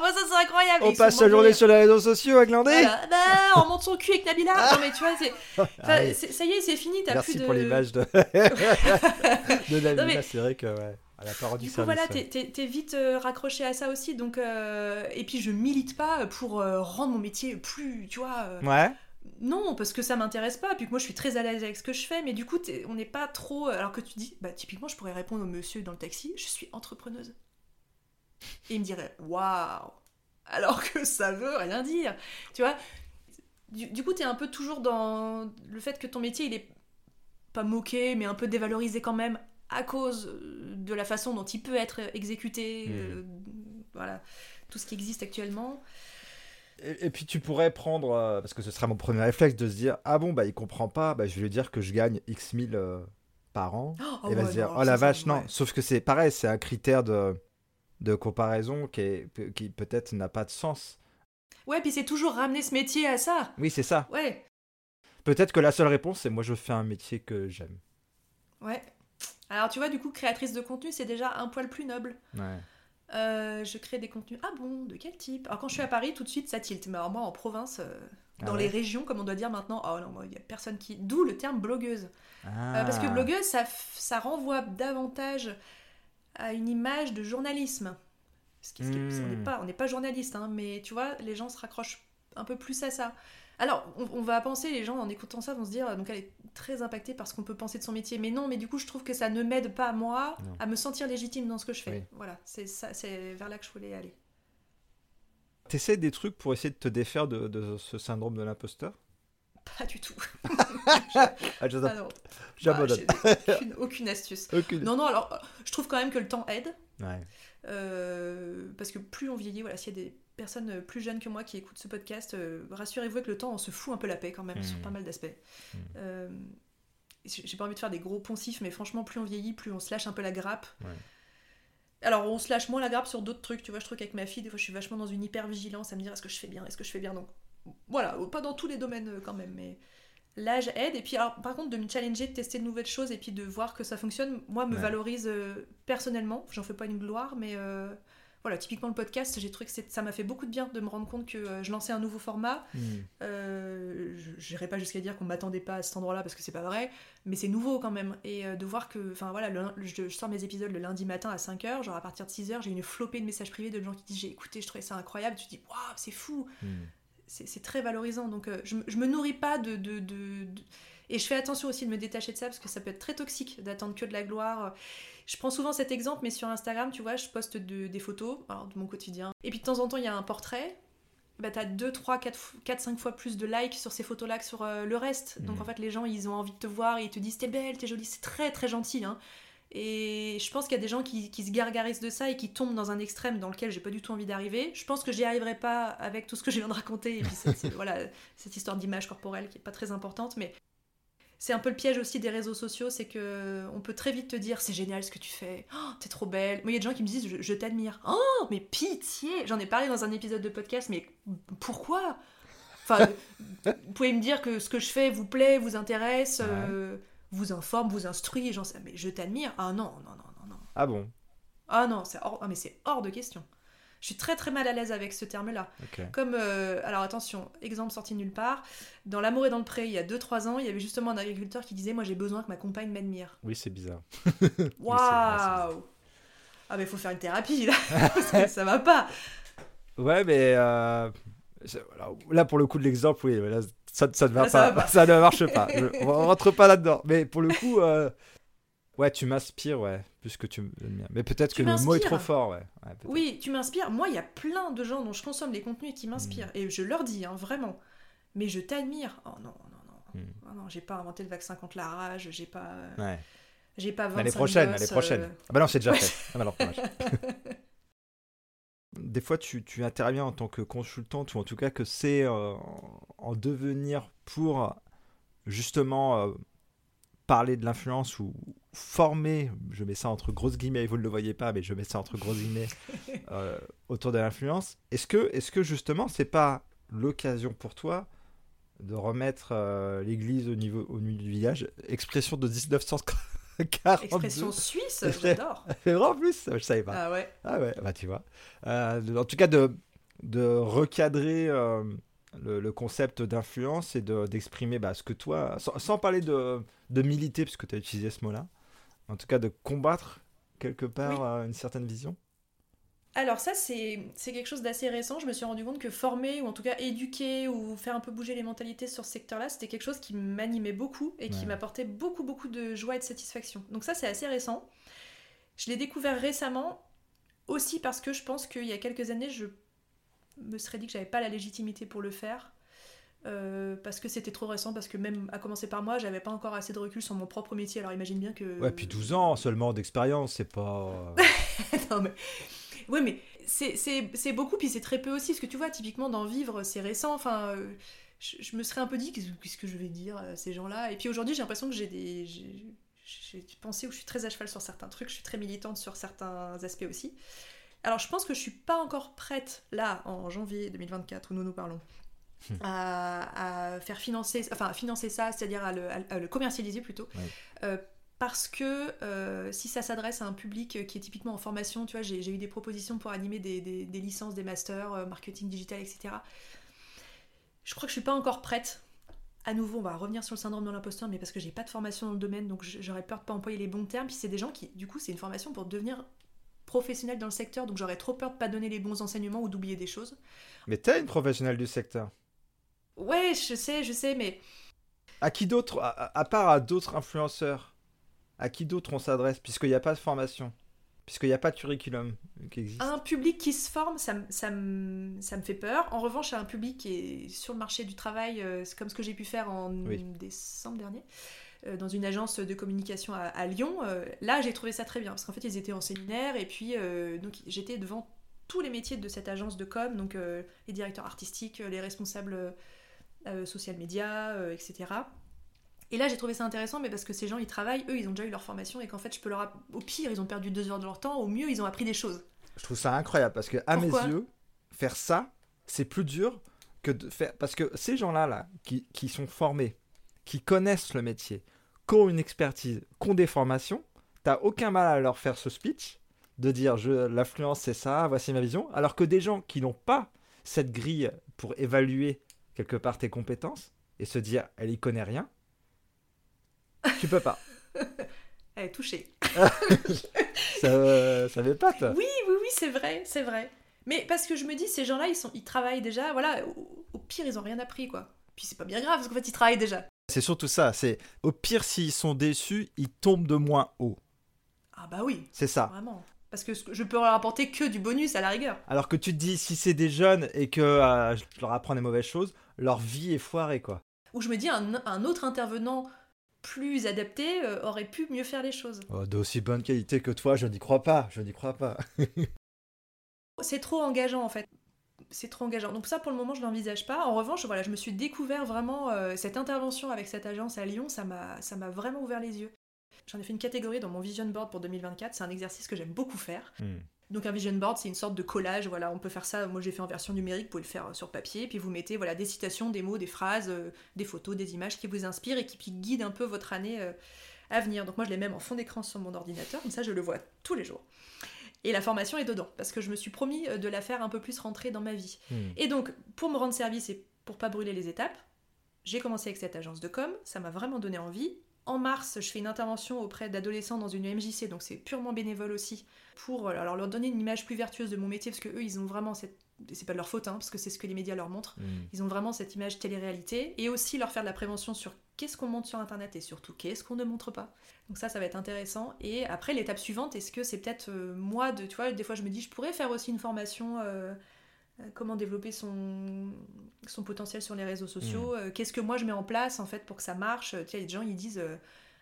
bah moi ça c'est incroyable On passe la journée sur les réseaux sociaux à glander Voilà. Bah, on monte son cul avec Nabila Non mais tu vois, c'est... enfin, Ah c'est- ça y est, c'est fini, t'as Merci plus de... pour l'image de, de Nabila, mais- c'est vrai que ouais, elle a pas rendu Du coup, service. voilà, t'es, t'es- t'es vite euh, raccroché à ça aussi. Donc, euh, et puis, je milite pas pour euh, rendre mon métier plus, tu vois. euh, Ouais. Non, parce que ça m'intéresse pas. Puis que moi, je suis très à l'aise avec ce que je fais. Mais du coup, on n'est pas trop. Alors que tu dis, bah, typiquement, je pourrais répondre au monsieur dans le taxi je suis entrepreneuse. Et il me dirait, waouh alors que ça veut rien dire. Tu vois du, coup, tu es un peu toujours dans le fait que ton métier, il est pas moqué, mais un peu dévalorisé quand même à cause euh, de la façon dont il peut être exécuté, mmh. euh, voilà, tout ce qui existe actuellement. Et, puis tu pourrais prendre, euh, parce que ce sera mon premier réflexe, de se dire ah bon bah il comprend pas, bah je vais lui dire que je gagne X mille par an, oh, et va se dire oh la vache non, sauf que c'est pareil, c'est un critère de, de comparaison qui, est, qui peut-être n'a pas de sens. Ouais, puis c'est toujours ramener ce métier à ça. Oui, c'est ça. Ouais. Peut-être que la seule réponse, c'est moi je fais un métier que j'aime. Ouais. Alors tu vois, du coup, créatrice de contenu, c'est déjà un poil plus noble. Ouais. Euh, je crée des contenus. Ah bon, de quel type? Alors quand je suis à Paris, tout de suite ça tilte. Mais alors moi en province, euh, ah dans les régions, comme on doit dire maintenant, oh non, il n'y a personne qui. D'où le terme blogueuse. Ah. Euh, parce que blogueuse, ça, ça renvoie davantage à une image de journalisme. Ce qui, on n'est hmm. pas, on pas journaliste, hein, mais tu vois, les gens se raccrochent un peu plus à ça. Alors, on, va penser, les gens en écoutant ça vont se dire, donc elle est très impactée par ce qu'on peut penser de son métier. Mais non, mais du coup, je trouve que ça ne m'aide pas, moi, à me sentir légitime dans ce que je fais. Voilà, c'est c'est vers là que je voulais aller. T'essaies des trucs pour essayer de te défaire de, ce syndrome de l'imposteur? Pas du tout. ah, J'abandonne. aucune, aucune, astuce. Non, non, alors, je trouve quand même que le temps aide. Ouais. Euh, parce que plus on vieillit, voilà, s'il y a des personnes plus jeunes que moi qui écoutent ce podcast, euh, rassurez-vous que le temps, on se fout un peu la paix quand même sur mmh. pas mal d'aspects. Mmh. Euh, j'ai pas envie de faire des gros poncifs, mais franchement, plus on vieillit, plus on se lâche un peu la grappe. Alors, on se lâche moins la grappe sur d'autres trucs, tu vois. Je trouve qu'avec ma fille, des fois, je suis vachement dans une hyper vigilance à me dire est-ce que je fais bien, est-ce que je fais bien. Donc, voilà, pas dans tous les domaines quand même, mais l'âge aide. Et puis, alors, par contre, de me challenger, de tester de nouvelles choses et puis de voir que ça fonctionne, moi, me valorise euh, personnellement. J'en fais pas une gloire, mais euh, voilà, typiquement le podcast, j'ai trouvé que ça m'a fait beaucoup de bien de me rendre compte que euh, je lançais un nouveau format. Hmm. je n'irai pas jusqu'à dire qu'on m'attendait pas à cet endroit-là parce que c'est pas vrai, mais c'est nouveau quand même. Et de voir que, enfin voilà, je, sors mes épisodes le lundi matin à 5h, genre à partir de 6h, j'ai une flopée de messages privés de gens qui disent j'ai écouté, je trouvais ça incroyable. Tu te dis waouh, c'est fou. Hmm c'est très valorisant. Donc euh, je, je, me nourris pas de, de, de, Et je fais attention aussi de me détacher de ça parce que ça peut être très toxique d'attendre que de la gloire. Je prends souvent cet exemple, mais sur Instagram, tu vois, je poste des photos de mon quotidien. Et puis de temps en temps, il y a un portrait. Bah, t'as 2, 3, 4, 4, 5 fois plus de likes sur ces photos-là que sur euh, le reste. Donc mmh. en fait, les gens, ils ont envie de te voir et ils te disent t'es belle, t'es jolie. C'est très très gentil. Hein. Et je pense qu'il y a des gens qui, se gargarisent de ça et qui tombent dans un extrême dans lequel j'ai pas du tout envie d'arriver. Je pense que j'y arriverai pas avec tout ce que je viens de raconter et puis cette, voilà, cette histoire d'image corporelle qui est pas très importante, mais c'est un peu le piège aussi des réseaux sociaux, c'est que on peut très vite te dire c'est génial ce que tu fais, oh, t'es trop belle. Moi il y a des gens qui me disent je, t'admire. Oh mais pitié, j'en ai parlé dans un épisode de podcast, mais pourquoi? Enfin, vous pouvez me dire que ce que je fais vous plaît, vous intéresse. Euh, vous informe, vous instruit, j'en sais, mais je t'admire. Ah non, non, non, non, non. Ah bon? Ah non, c'est hors, ah, mais c'est hors de question. Je suis très très mal à l'aise avec ce terme-là. Comme, euh, alors attention, exemple sorti nulle part. Dans L'amour et dans le pré, il y a 2-3 ans, il y avait justement un agriculteur qui disait Moi j'ai besoin que ma compagne m'admire. Oui, c'est bizarre. Waouh Ah, mais il faut faire une thérapie là, parce que ça va pas. Ouais, mais euh, là pour le coup de l'exemple, oui, là, ça, ça, ne va pas, ça, ne marche pas. on rentre pas là-dedans. Mais pour le coup, euh, ouais, tu m'inspires, ouais, plus que tu Mais peut-être que le mot est trop fort, ouais. oui, tu m'inspires. Moi, il y a plein de gens dont je consomme les contenus qui m'inspirent. Mm. Et je leur dis, hein, vraiment. Mais je t'admire. Oh non, non, non. Mm. Oh, non, j'ai pas inventé le vaccin contre la rage. J'ai pas. Ouais. J'ai pas L'année prochaine, l'année prochaine. Euh. Ah bah non, c'est déjà fait. Ah bah non, des fois tu, tu, interviens en tant que consultante ou en tout cas que c'est euh, en devenir pour justement euh, parler de l'influence ou former, je mets ça entre grosses guillemets, vous ne le voyez pas, mais je mets ça entre grosses guillemets, euh, autour de l'influence. Est-ce que, est -ce que justement c'est pas l'occasion pour toi de remettre l'église au niveau, au niveau du village? Expression de 1900 Expression suisse, j'adore. en plus, je savais pas. Ah ouais. Ah ouais, bah tu vois. Euh, en tout cas, de, de recadrer euh, le, concept d'influence et d'exprimer bah, ce que toi, sans, parler de, de militer, puisque tu as utilisé ce mot-là, en tout cas de combattre quelque part euh, une certaine vision. Alors ça, c'est quelque chose d'assez récent. Je me suis rendu compte que former, ou en tout cas éduquer, ou faire un peu bouger les mentalités sur ce secteur-là, c'était quelque chose qui m'animait beaucoup et qui m'apportait beaucoup, beaucoup de joie et de satisfaction. Donc ça, c'est assez récent. Je l'ai découvert récemment, aussi parce que je pense qu'il y a quelques années, je me serais dit que j'avais pas la légitimité pour le faire. Euh, parce que c'était trop récent, parce que même à commencer par moi, j'avais pas encore assez de recul sur mon propre métier. Alors imagine bien que. Ouais, puis 12 ans seulement d'expérience, c'est pas. non, mais. Ouais, mais c'est beaucoup, puis c'est très peu aussi. Parce que tu vois, typiquement, dans Vivre, c'est récent. Enfin, euh, je, me serais un peu dit, qu'est-ce que je vais dire à ces gens-là? Et puis aujourd'hui, j'ai l'impression que j'ai des. J'ai pensé où je suis très à cheval sur certains trucs, je suis très militante sur certains aspects aussi. Alors je pense que je suis pas encore prête, là, en janvier 2024, où nous nous parlons, Hmm. à, faire financer, enfin financer ça, c'est-à-dire à le, commercialiser plutôt. Euh, parce que euh, si ça s'adresse à un public qui est typiquement en formation, tu vois, j'ai eu des propositions pour animer des, des, licences, des masters, euh, marketing digital, etc. Je crois que je suis pas encore prête. À nouveau, on va revenir sur le syndrome de l'imposteur, mais parce que j'ai pas de formation dans le domaine, donc j'aurais peur de pas employer les bons termes. Puis c'est des gens qui, du coup, c'est une formation pour devenir professionnel dans le secteur, donc j'aurais trop peur de pas donner les bons enseignements ou d'oublier des choses. Mais t'es une professionnelle du secteur. Ouais, je sais, je sais, mais. À qui d'autre, à, part à d'autres influenceurs, à qui d'autre on s'adresse, puisqu'il n'y a pas de formation, puisqu'il n'y a pas de curriculum qui existe? Un public qui se forme, ça, ça, me, ça me fait peur. En revanche, à un public qui est sur le marché du travail, euh, c'est comme ce que j'ai pu faire en décembre dernier euh, dans une agence de communication à, Lyon. Euh, là, j'ai trouvé ça très bien parce qu'en fait, ils étaient en séminaire et puis donc j'étais devant tous les métiers de cette agence de com, donc les directeurs artistiques, les responsables social media, euh, etc. Et là, j'ai trouvé ça intéressant, mais parce que ces gens, ils travaillent, eux, ils ont déjà eu leur formation, et qu'en fait, je peux leur. Au pire, ils ont perdu deux heures de leur temps, au mieux, ils ont appris des choses. Je trouve ça incroyable, parce que, à mes yeux, faire ça, c'est plus dur que de faire. Parce que ces gens-là, là, qui, qui sont formés, qui connaissent le métier, qui ont une expertise, qui ont des formations, t'as aucun mal à leur faire ce speech, de dire je l'influence c'est ça, voici ma vision, alors que des gens qui n'ont pas cette grille pour évaluer quelque part tes compétences et se dire elle y connaît rien, tu peux pas. elle est touchée. ça, ça pas Oui, oui, oui, c'est vrai, c'est vrai. Mais parce que je me dis, ces gens-là, ils, sont, ils travaillent déjà, voilà, au, pire, ils ont rien appris, quoi. Puis c'est pas bien grave, parce qu'en fait, ils travaillent déjà. C'est surtout ça, c'est au pire, s'ils sont déçus, ils tombent de moins haut. Ah bah oui. C'est ça. Vraiment. Parce que je peux leur apporter que du bonus à la rigueur. Alors que tu te dis, si c'est des jeunes et que euh, je leur apprends des mauvaises choses, leur vie est foirée, quoi. Ou je me dis, un, autre intervenant plus adapté euh, aurait pu mieux faire les choses. Oh, D'aussi bonne qualité que toi, je n'y crois pas, je n'y crois pas. c'est trop engageant, en fait. C'est trop engageant. Donc ça, pour le moment, je l'envisage pas. En revanche, voilà, je me suis découvert vraiment euh, cette intervention avec cette agence à Lyon, ça m'a vraiment ouvert les yeux. J'en ai fait une catégorie dans mon vision board pour 2024. C'est un exercice que j'aime beaucoup faire. Hmm. Donc un vision board, c'est une sorte de collage. Voilà, on peut faire ça. Moi, j'ai fait en version numérique. Vous pouvez le faire euh, sur papier. Puis vous mettez voilà des citations, des mots, des phrases, euh, des photos, des images qui vous inspirent et qui guident un peu votre année euh, à venir. Donc moi, je les mets en fond d'écran sur mon ordinateur. Comme ça, je le vois tous les jours. Et la formation est dedans parce que je me suis promis de la faire un peu plus rentrer dans ma vie. Hmm. Et donc, pour me rendre service et pour pas brûler les étapes, j'ai commencé avec cette agence de com. Ça m'a vraiment donné envie. En mars, je fais une intervention auprès d'adolescents dans une MJC, donc c'est purement bénévole aussi, pour euh, alors, leur donner une image plus vertueuse de mon métier, parce que eux, ils ont vraiment cette. C'est pas de leur faute, hein, parce que c'est ce que les médias leur montrent. Mm. Ils ont vraiment cette image télé-réalité, et aussi leur faire de la prévention sur qu'est-ce qu'on montre sur Internet et surtout qu'est-ce qu'on ne montre pas. Donc ça, ça va être intéressant. Et après, l'étape suivante, est-ce que c'est peut-être euh, moi de, tu vois, des fois je me dis, je pourrais faire aussi une formation. Euh, comment développer son, son potentiel sur les réseaux sociaux, mm. euh, qu'est-ce que moi je mets en place en fait pour que ça marche? Tu sais, des gens ils disent euh,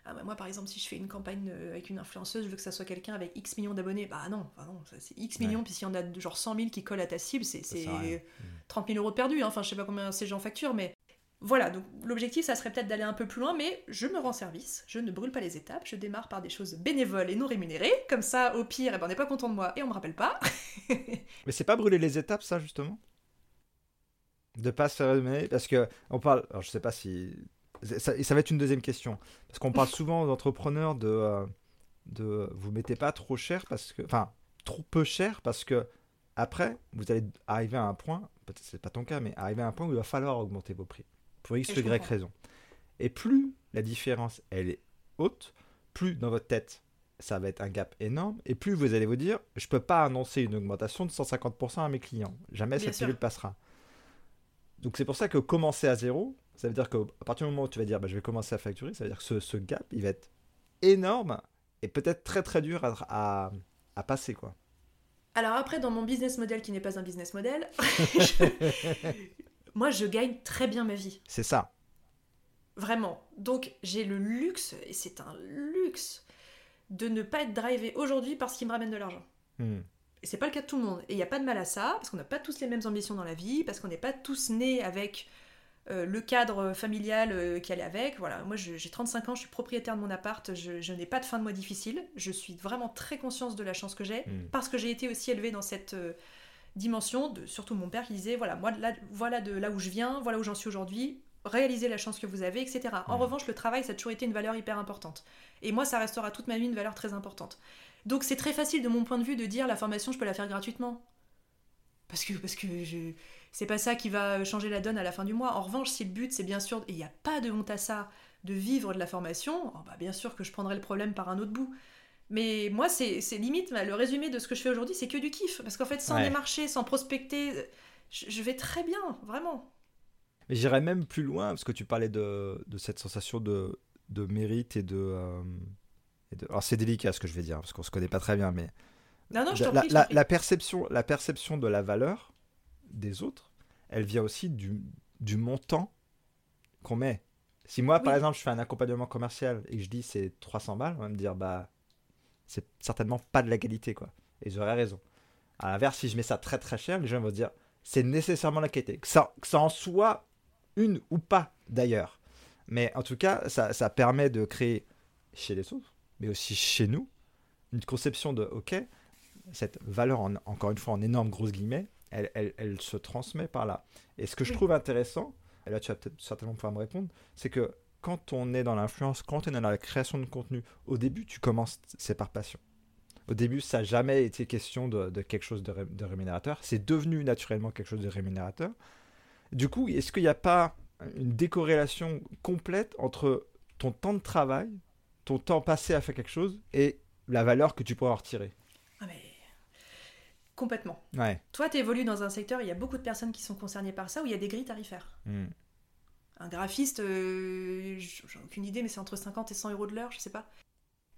ah bah moi par exemple si je fais une campagne avec une influenceuse, je veux que ça soit quelqu'un avec X millions d'abonnés. Bah non, bah non c'est X millions, puis s'il y en a genre 100 000 qui collent à ta cible, c'est 30 000 euros de perdus. Hein. Enfin je sais pas combien ces gens facturent, mais voilà, donc l'objectif, ça serait peut-être d'aller un peu plus loin, mais je me rends service, je ne brûle pas les étapes, je démarre par des choses bénévoles et non rémunérées, comme ça, au pire, eh ben, on n'est pas content de moi et on me rappelle pas. mais c'est pas brûler les étapes, ça, justement? De pas se faire rémunérer Parce que, on parle, alors je sais pas si. Ça, va être une deuxième question, parce qu'on parle souvent aux entrepreneurs de. Euh, de vous mettez pas trop cher, parce que. Enfin, trop peu cher, parce que après, vous allez arriver à un point, peut-être c'est pas ton cas, mais arriver à un point où il va falloir augmenter vos prix pour X ou Y raison. Et plus la différence elle est haute, plus dans votre tête ça va être un gap énorme, et plus vous allez vous dire, je peux pas annoncer une augmentation de 150% à mes clients, jamais cette pilule passera. Donc c'est pour ça que commencer à zéro, ça veut dire qu'à partir du moment où tu vas dire, bah, je vais commencer à facturer, ça veut dire que ce, gap, il va être énorme et peut-être très très dur à, à, passer quoi. Alors après, dans mon business model qui n'est pas un business model, moi je gagne très bien ma vie. C'est ça. Vraiment. Donc j'ai le luxe, et c'est un luxe, de ne pas être drivé aujourd'hui par ce qui me ramène de l'argent. Hmm. Et c'est pas le cas de tout le monde. Et il n'y a pas de mal à ça, parce qu'on n'a pas tous les mêmes ambitions dans la vie, parce qu'on n'est pas tous nés avec euh, le cadre familial euh, qui allait avec. Voilà, moi j'ai 35 ans, je suis propriétaire de mon appart, je, je n'ai pas de fin de mois difficile. Je suis vraiment très consciente de la chance que j'ai, Hmm. parce que j'ai été aussi élevée dans cette euh, dimension, de, surtout mon père qui disait, voilà, moi là, voilà de là où je viens, voilà où j'en suis aujourd'hui, réalisez la chance que vous avez, etc. En revanche, le travail, ça a toujours été une valeur hyper importante. Et moi, ça restera toute ma vie une valeur très importante. Donc c'est très facile de mon point de vue de dire la formation, je peux la faire gratuitement. Parce que, parce que je... c'est pas ça qui va changer la donne à la fin du mois. En revanche, si le but c'est bien sûr, et il n'y a pas de honte à ça, de vivre de la formation, oh bah bien sûr que je prendrai le problème par un autre bout. Mais moi, c'est limite, bah, le résumé de ce que je fais aujourd'hui, c'est que du kiff. Parce qu'en fait, sans Ouais. démarcher, sans prospecter, je, je vais très bien, vraiment. Mais j'irais même plus loin, parce que tu parlais de, de cette sensation de, de mérite et de, euh, et de- Alors c'est délicat ce que je vais dire, parce qu'on se connaît pas très bien, mais Non, non, je t'en la, prie, je la- perception, la perception de la valeur des autres, elle vient aussi du, du montant qu'on met. Si moi, par exemple, je fais un accompagnement commercial et que je dis c'est 300 balles, on va me dire bah c'est certainement pas de la qualité quoi. Et j'aurais raison. À l'inverse, si je mets ça très très cher, les gens vont dire c'est nécessairement la qualité. Que ça, que ça en soit une ou pas d'ailleurs. Mais en tout cas, ça, ça permet de créer chez les autres, mais aussi chez nous, une conception de ok, cette valeur, en- encore une fois en énorme grosses guillemets, elle, elle- elle se transmet par là. Et ce que je trouve intéressant, et là tu vas peut-être certainement pouvoir me répondre, c'est que quand on est dans l'influence, quand on est dans la création de contenu, au début tu commences, c'est par passion. Au début, ça n'a jamais été question de, de quelque chose de, ré- de rémunérateur. C'est devenu naturellement quelque chose de rémunérateur. Du coup, est-ce qu'il n'y a pas une décorrélation complète entre ton temps de travail, ton temps passé à faire quelque chose et la valeur que tu pourras en retirer? Ah, mais... Complètement. Ouais. Toi, tu évolues dans un secteur, il y a beaucoup de personnes qui sont concernées par ça, où il y a des grilles tarifaires. Hmm. Un graphiste, euh, j'ai aucune idée, mais c'est entre 50 et 100 euros de l'heure, je sais pas.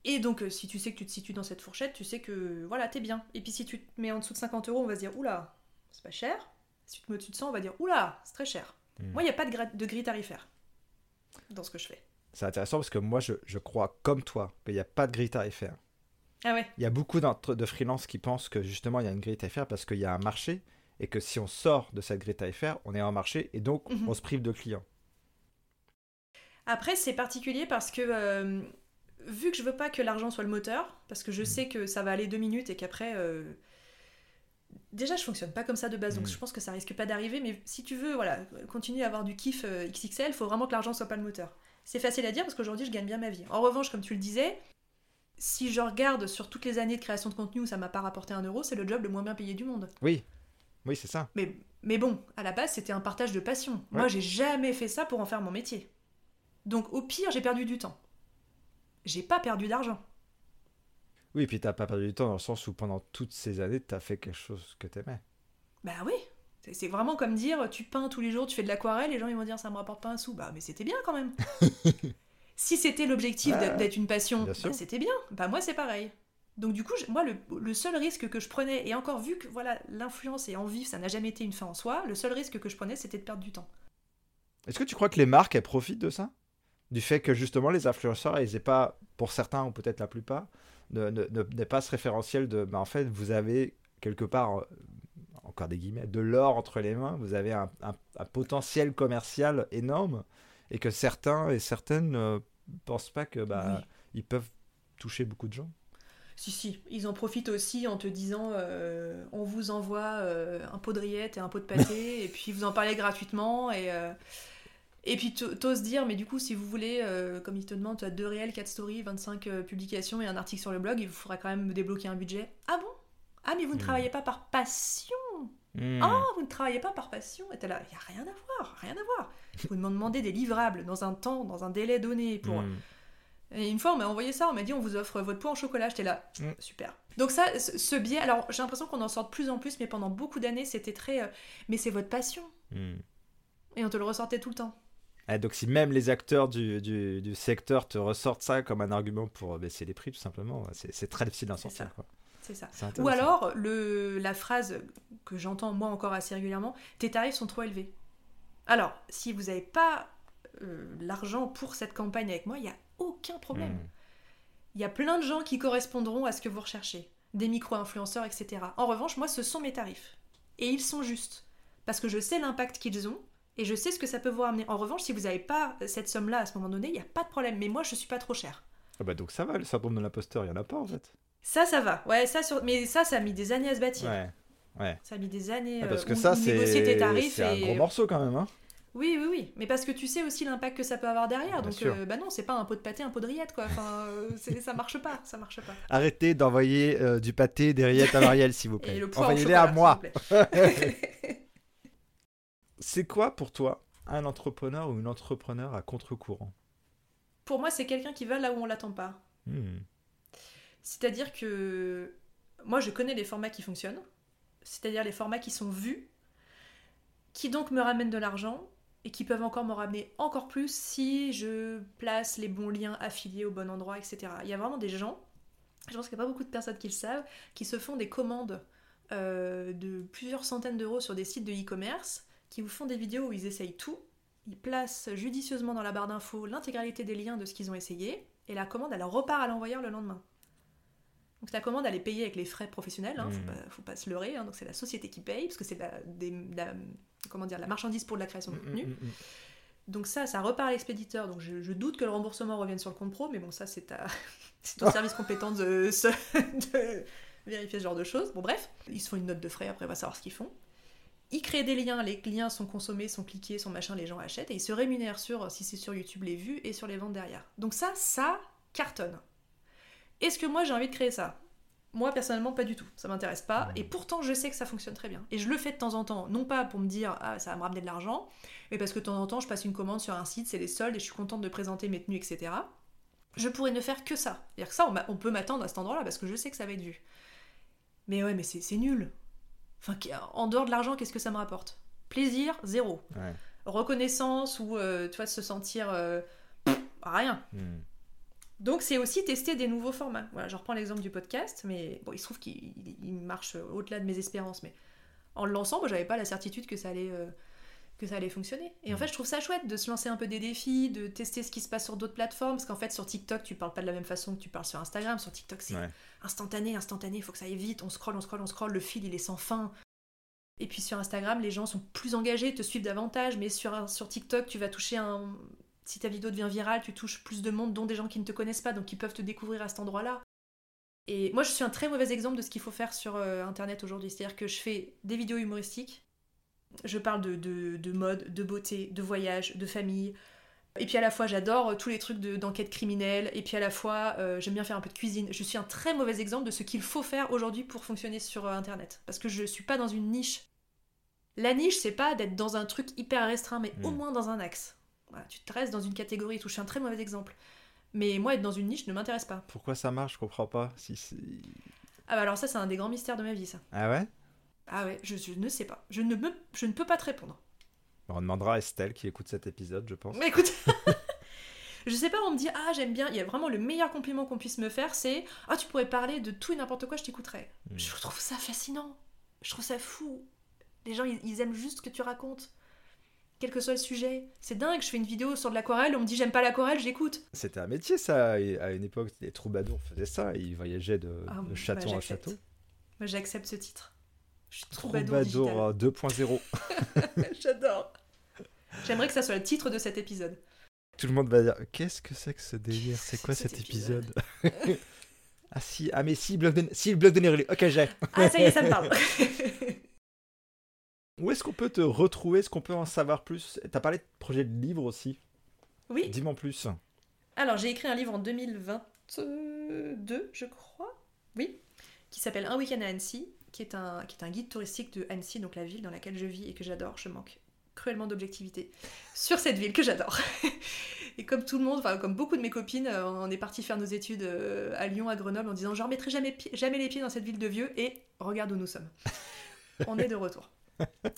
Et donc, euh, si tu sais que tu te situes dans cette fourchette, tu sais que voilà, t'es bien. Et puis si tu te mets en dessous de 50 euros, on va se dire oula, c'est pas cher. Si tu te mets au-dessus de 100, on va dire oula, c'est très cher. Hmm. Moi, il n'y a pas de, de grille tarifaire dans ce que je fais. C'est intéressant parce que moi, je, je crois, comme toi, qu'il n'y a pas de grille tarifaire. Ah ouais Il y a beaucoup d'entre- de freelances qui pensent que justement, il y a une grille tarifaire parce qu'il y a un marché et que si on sort de cette grille tarifaire, on est en marché et donc Mhm. on se prive de clients. Après, c'est particulier parce que euh, vu que je veux pas que l'argent soit le moteur, parce que je sais que ça va aller deux minutes et qu'après. euh, Déjà, je fonctionne pas comme ça de base, donc Mm. je pense que ça risque pas d'arriver. Mais si tu veux, voilà, continuer à avoir du kiff euh, XXL, faut vraiment que l'argent soit pas le moteur. C'est facile à dire parce qu'aujourd'hui, je gagne bien ma vie. En revanche, comme tu le disais, si je regarde sur toutes les années de création de contenu où ça m'a pas rapporté un euro, c'est le job le moins bien payé du monde. Oui, oui, c'est ça. Mais, mais bon, à la base, c'était un partage de passion. Moi, Ouais. j'ai jamais fait ça pour en faire mon métier. Donc, au pire, j'ai perdu du temps. J'ai pas perdu d'argent. Oui, et puis t'as pas perdu du temps dans le sens où pendant toutes ces années, tu as fait quelque chose que tu aimais. Bah oui. C'est- vraiment comme dire, tu peins tous les jours, tu fais de l'aquarelle, les gens ils vont dire ça me rapporte pas un sou. Bah mais c'était bien quand même. si c'était l'objectif d'être- d'être une passion, bien bah, c'était bien. Bah moi c'est pareil. Donc du coup, moi le, le seul risque que je prenais, et encore vu que voilà l'influence et en vivre, ça n'a jamais été une fin en soi, le seul risque que je prenais c'était de perdre du temps. Est-ce que tu crois que les marques, elles profitent de ça? Du fait que justement les influenceurs, ils aient pas, pour certains ou peut-être la plupart, ne, ne, ne- n'aient pas ce référentiel de, bah, en fait, vous avez quelque part, euh, encore des guillemets, de l'or entre les mains, vous avez un, un- un potentiel commercial énorme, et que certains et certaines ne pensent pas que bah, Oui. ils peuvent toucher beaucoup de gens. Si, si, ils en profitent aussi en te disant euh, on vous envoie euh, un pot de rillettes et un pot de pâté, et puis vous en parlez gratuitement, et, euh, et puis t'oses dire, mais du coup, si vous voulez, euh, comme ils te demandent, tu as 2 réels, 4 stories, 25 euh, publications et un article sur le blog, il vous faudra quand même me débloquer un budget. Ah bon? Ah, mais vous ne Hmm. travaillez pas par passion Hmm. Ah, vous ne travaillez pas par passion Et t'es là, il n'y a rien à voir, rien à voir. Vous me demandez des livrables dans un temps, dans un délai donné pour. Hmm. Et une fois, on m'a envoyé ça, on m'a dit on vous offre votre pot en chocolat. J'étais là, super. Donc ça, ce ce biais, alors j'ai l'impression qu'on en sort de plus en plus, mais pendant beaucoup d'années, c'était très, euh, mais c'est votre passion. Et on te le ressortait tout le temps. Ah, donc si même les acteurs du, du, du secteur te ressortent ça comme un argument pour baisser les prix, tout simplement, c'est très difficile d'en sortir. C'est ça. Ou alors, le, la phrase que j'entends moi encore assez régulièrement, tes tarifs sont trop élevés. Alors, si vous n'avez pas euh, l'argent pour cette campagne avec moi, il n'y a aucun problème. Hmm. Il y a plein de gens qui correspondront à ce que vous recherchez. Des micro-influenceurs, etc. En revanche, moi, ce sont mes tarifs. Et ils sont justes. Parce que je sais l'impact qu'ils ont et je sais ce que ça peut vous ramener. En revanche, si vous n'avez pas cette somme-là à ce moment donné, il n'y a pas de problème. Mais moi, je suis pas trop cher. Ah bah donc ça va, le syndrome de l'imposteur, il y en a pas en fait. Ça, ça va. Ouais, ça, sur... mais ça, ça a mis des années à se bâtir. Ouais. Ouais. Ça a mis des années. Ah, parce euh, que où- ça, où négocier tes c'est tarifs c'est un et- gros morceau quand même. Hein. Oui, oui, oui. Mais parce que tu sais aussi l'impact que ça peut avoir derrière. Bien Donc, sûr. euh, bah non, c'est pas un pot de pâté, un pot de rillettes, quoi. Enfin, euh, ça marche pas. Ça marche pas. Arrêtez d'envoyer euh, du pâté, des rillettes à Marielle, s'il vous plaît. Et Envoyez-les à moi. C'est quoi pour toi un entrepreneur ou une entrepreneur à contre-courant? Pour moi, c'est quelqu'un qui va là où on l'attend pas. Hmm. C'est-à-dire que moi, je connais les formats qui fonctionnent, c'est-à-dire les formats qui sont vus, qui donc me ramènent de l'argent et qui peuvent encore me ramener encore plus si je place les bons liens affiliés au bon endroit, etc. Il y a vraiment des gens, je pense qu'il n'y a pas beaucoup de personnes qui le savent, qui se font des commandes euh, de plusieurs centaines d'euros sur des sites de e-commerce, qui vous font des vidéos où ils essayent tout, ils placent judicieusement dans la barre d'infos l'intégralité des liens de ce qu'ils ont essayé, et la commande, elle repart à l'envoyeur le lendemain. Donc la commande, elle est payée avec les frais professionnels, hein, faut, pas, faut pas se leurrer, hein, donc c'est la société qui paye, parce que c'est la, comment dire, la marchandise pour de la création de contenu. Mm, mm, mm. Donc ça, ça repart à l'expéditeur, donc je, je doute que le remboursement revienne sur le compte pro, mais bon, ça c'est à- c'est au service compétent de, de vérifier ce genre de choses. Bon bref, ils se font une note de frais, après on va savoir ce qu'ils font. Ils créent des liens, les liens sont consommés, sont cliqués, sont machin, les gens achètent, et ils se rémunèrent sur, si c'est sur YouTube, les vues et sur les ventes derrière. Donc ça, ça cartonne. Est-ce que moi j'ai envie de créer ça? Moi personnellement, pas du tout. Ça m'intéresse pas. Et pourtant, je sais que ça fonctionne très bien. Et je le fais de temps en temps, non pas pour me dire ah ça va me ramener de l'argent, mais parce que de temps en temps, je passe une commande sur un site, c'est les soldes et je suis contente de présenter mes tenues, etc. Je pourrais ne faire que ça. C'est-à-dire que ça, on, peut m'attendre à cet endroit-là parce que je sais que ça va être vu. Mais ouais, mais c'est nul. Enfin, en dehors de l'argent, qu'est-ce que ça me rapporte? Plaisir, zéro. Ouais. Reconnaissance ou, euh, tu vois, se sentir... euh, pff, rien. Hmm. Donc c'est aussi tester des nouveaux formats. Voilà, je reprends l'exemple du podcast, mais bon, il se trouve qu'il il- il marche au-delà de mes espérances. Mais en le lançant, moi, j'avais pas la certitude que ça allait, euh, que ça allait fonctionner. Et en Mm. fait, je trouve ça chouette de se lancer un peu des défis, de tester ce qui se passe sur d'autres plateformes, parce qu'en fait, sur TikTok, tu parles pas de la même façon que tu parles sur Instagram. Sur TikTok, c'est Ouais. instantané, instantané, il faut que ça aille vite, on scrolle, on scrolle, on scrolle, le fil il est sans fin. Et puis sur Instagram, les gens sont plus engagés, te suivent davantage, mais sur, sur TikTok, tu vas toucher un... Si ta vidéo devient virale, tu touches plus de monde, dont des gens qui ne te connaissent pas, donc qui peuvent te découvrir à cet endroit-là. Et moi, je suis un très mauvais exemple de ce qu'il faut faire sur euh, Internet aujourd'hui. C'est-à-dire que je fais des vidéos humoristiques, je parle de, de, de mode, de beauté, de voyage, de famille. Et puis à la fois, j'adore euh, tous les trucs de- d'enquête criminelle. Et puis à la fois, euh, j'aime bien faire un peu de cuisine. Je suis un très mauvais exemple de ce qu'il faut faire aujourd'hui pour fonctionner sur euh, Internet. Parce que je suis pas dans une niche. La niche, c'est pas d'être dans un truc hyper restreint, mais au Mm. moins dans un axe. Voilà, tu te restes dans une catégorie et tout. Je suis un très mauvais exemple. Mais moi, être dans une niche ne m'intéresse pas. Pourquoi ça marche? Je comprends pas. Si- Ah bah alors ça, c'est un des grands mystères de ma vie, ça. Ah ouais? Ah ouais, je, je ne sais pas. Je ne, me, je ne peux pas te répondre. On demandera à Estelle qui écoute cet épisode, je pense. Mais écoute, je sais pas, on me dit ah j'aime bien. Il y a vraiment le meilleur compliment qu'on puisse me faire, c'est ah tu pourrais parler de tout et n'importe quoi, je t'écouterais. Mm. Je trouve ça fascinant. Je trouve ça fou. Les gens ils, ils aiment juste ce que tu racontes, quel que soit le sujet. C'est dingue. Je fais une vidéo sur de l'aquarelle, on me dit j'aime pas l'aquarelle, j'écoute. C'était un métier, ça. Et à une époque, les troubadours faisaient ça. Ils voyageaient de, Ah, de bah, château en j'accepte. château. J'accepte ce titre. Je suis troubadour Troubadour digital. euh, 2.0. J'adore. J'aimerais que ça soit le titre de cet épisode. Tout le monde va dire Qu'est-ce que c'est que ce délire? C'est quoi cet cet épisode? Ah si, ah mais si, bloc de, si le bloc de Néroli. Ok, j'ai. Ah ça y est, ça me parle. Où est-ce qu'on peut te retrouver? Est-ce qu'on peut en savoir plus? T'as parlé de projet de livre aussi. oui. Dis-moi en plus. Alors, j'ai écrit un livre en 2022, je crois. Oui. Qui s'appelle Un week-end à Annecy, qui est, un, guide touristique de Annecy, donc la ville dans laquelle je vis et que j'adore. Je manque cruellement d'objectivité sur cette ville que j'adore. et comme tout le monde, enfin, comme beaucoup de mes copines, euh, on est parti faire nos études euh, à Lyon, à Grenoble, en disant Je remettrai jamais, jamais les pieds dans cette ville de vieux, et regarde où nous sommes. on est de retour.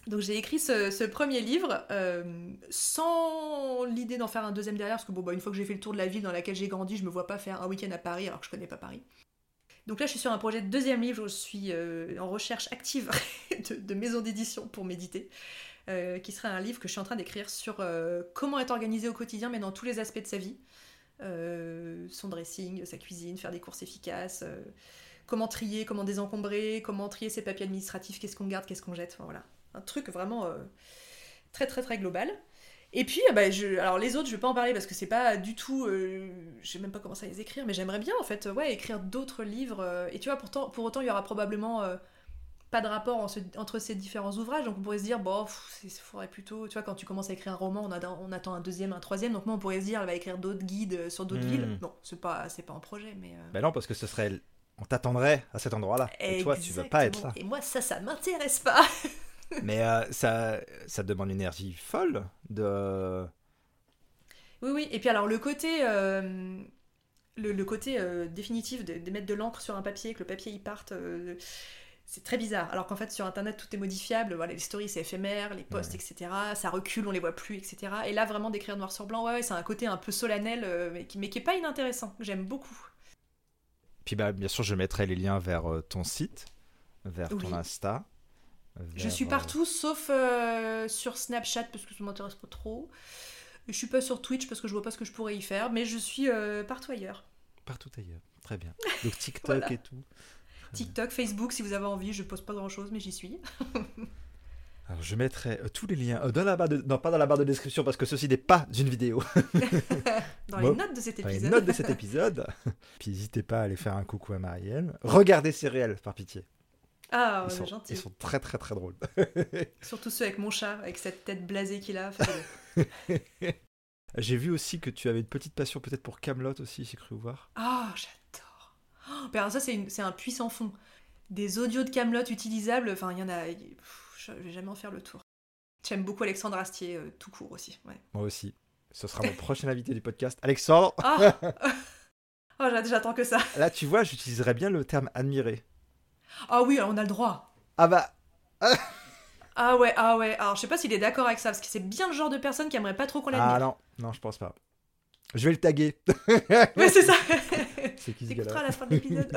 Donc j'ai écrit ce, ce premier livre euh, sans l'idée d'en faire un deuxième derrière, parce que bon, bah, une fois que j'ai fait le tour de la ville dans laquelle j'ai grandi, je me vois pas faire un week-end à Paris alors que je connais pas Paris. Donc là, je suis sur un projet de deuxième livre, je suis euh, en recherche active de, maison d'édition pour méditer, euh, qui serait un livre que je suis en train d'écrire sur euh, comment être organisé au quotidien, mais dans tous les aspects de sa vie. Son dressing, sa cuisine, faire des courses efficaces, comment trier, comment désencombrer, comment trier ses papiers administratifs, qu'est-ce qu'on garde, qu'est-ce qu'on jette, enfin voilà. Un truc vraiment très très très global. Et puis, euh, bah, je, alors les autres, je vais pas en parler parce que c'est pas du tout. euh, je sais même pas comment ça les écrire, mais j'aimerais bien en fait, euh, ouais, écrire d'autres livres. euh, et tu vois, pourtant, pour autant, il y aura probablement euh, pas de rapport en ce- entre ces différents ouvrages. Donc on pourrait se dire, bon, il faudrait plutôt. Tu vois, quand tu commences à écrire un roman, on, a- on attend un deuxième, un troisième. Donc moi, on pourrait se dire, elle va écrire d'autres guides sur d'autres Hmm. villes. Non, c'est pas, c'est pas en projet, mais. Ben non, parce que ce serait. On t'attendrait à cet endroit-là. Et toi, tu veux pas être là. Et moi, ça, ça m'intéresse pas. Mais euh, ça, ça demande une énergie folle de. Oui, oui. Et puis alors le côté, euh, le, le côté euh, définitif de, de mettre de l'encre sur un papier, que le papier y parte, euh, c'est très bizarre. Alors qu'en fait sur Internet tout est modifiable. Voilà, les stories c'est éphémère, les posts, etc. Ça recule, on les voit plus, etc. Et là vraiment d'écrire noir sur blanc, ouais, ouais, c'est un côté un peu solennel, mais, qui, mais qui est pas inintéressant. que J'aime beaucoup. Puis bah, bien sûr, je mettrai les liens vers ton site, vers Oui. ton Insta. Je suis euh, partout sauf euh, sur Snapchat parce que ça m'intéresse pas trop. Je suis pas sur Twitch parce que je vois pas ce que je pourrais y faire, mais je suis euh, partout ailleurs. Partout ailleurs. Très bien. Donc TikTok Voilà. et tout. TikTok, Facebook, si vous avez envie, je poste pas grand chose, mais j'y suis. Alors je mettrai euh, tous les liens dans la barre de... Non, pas dans la barre de description parce que ceci n'est pas une vidéo. Dans Bon. les notes de cet Dans les épisode. notes de cet épisode. Puis n'hésitez pas à aller faire un coucou à Marielle. Regardez réels, par pitié. Ah, ils, sont, gentil. ils sont très très très drôles. Surtout ceux avec mon chat, avec cette tête blasée qu'il a. J'ai vu aussi que tu avais une petite passion peut-être pour Camelot aussi, j'ai cru voir. Ah, j'adore. Oh, alors ça, c'est un puissant fond. Des audios de Camelot utilisables, enfin, il y en a. pff, Je vais jamais en faire le tour. J'aime beaucoup Alexandre Astier, euh, tout court aussi. Ouais. Moi aussi. Ce sera mon prochain invité du podcast. Alexandre, Ah Oh, j'a- j'attends que ça. là tu vois, j'utiliserais bien le terme admirer. Ah oui, on a le droit. Ah bah, Ah ouais, ah ouais. Alors, je sais pas s'il est d'accord avec ça, parce que c'est bien le genre de personne qui aimerait pas trop qu'on ah l'admire. non, non, je pense pas. Je vais le taguer. ouais, c'est ça. C'est qui ce à la fin de l'épisode.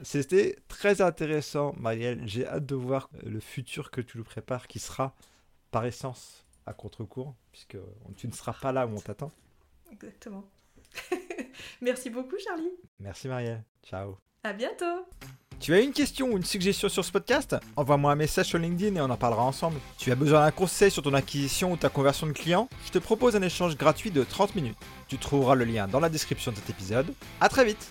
C'était très intéressant, Marielle. J'ai hâte de voir le futur que tu nous prépares, qui sera par essence à contre-cours, puisque tu ne seras pas là où on t'attend. Exactement. Merci beaucoup, Charlie. Merci, Marielle. Ciao. À bientôt. Tu as une question ou une suggestion sur ce podcast? Envoie-moi un message sur LinkedIn et on en parlera ensemble. Tu as besoin d'un conseil sur ton acquisition ou ta conversion de client? Je te propose un échange gratuit de 30 minutes. Tu trouveras le lien dans la description de cet épisode. À très vite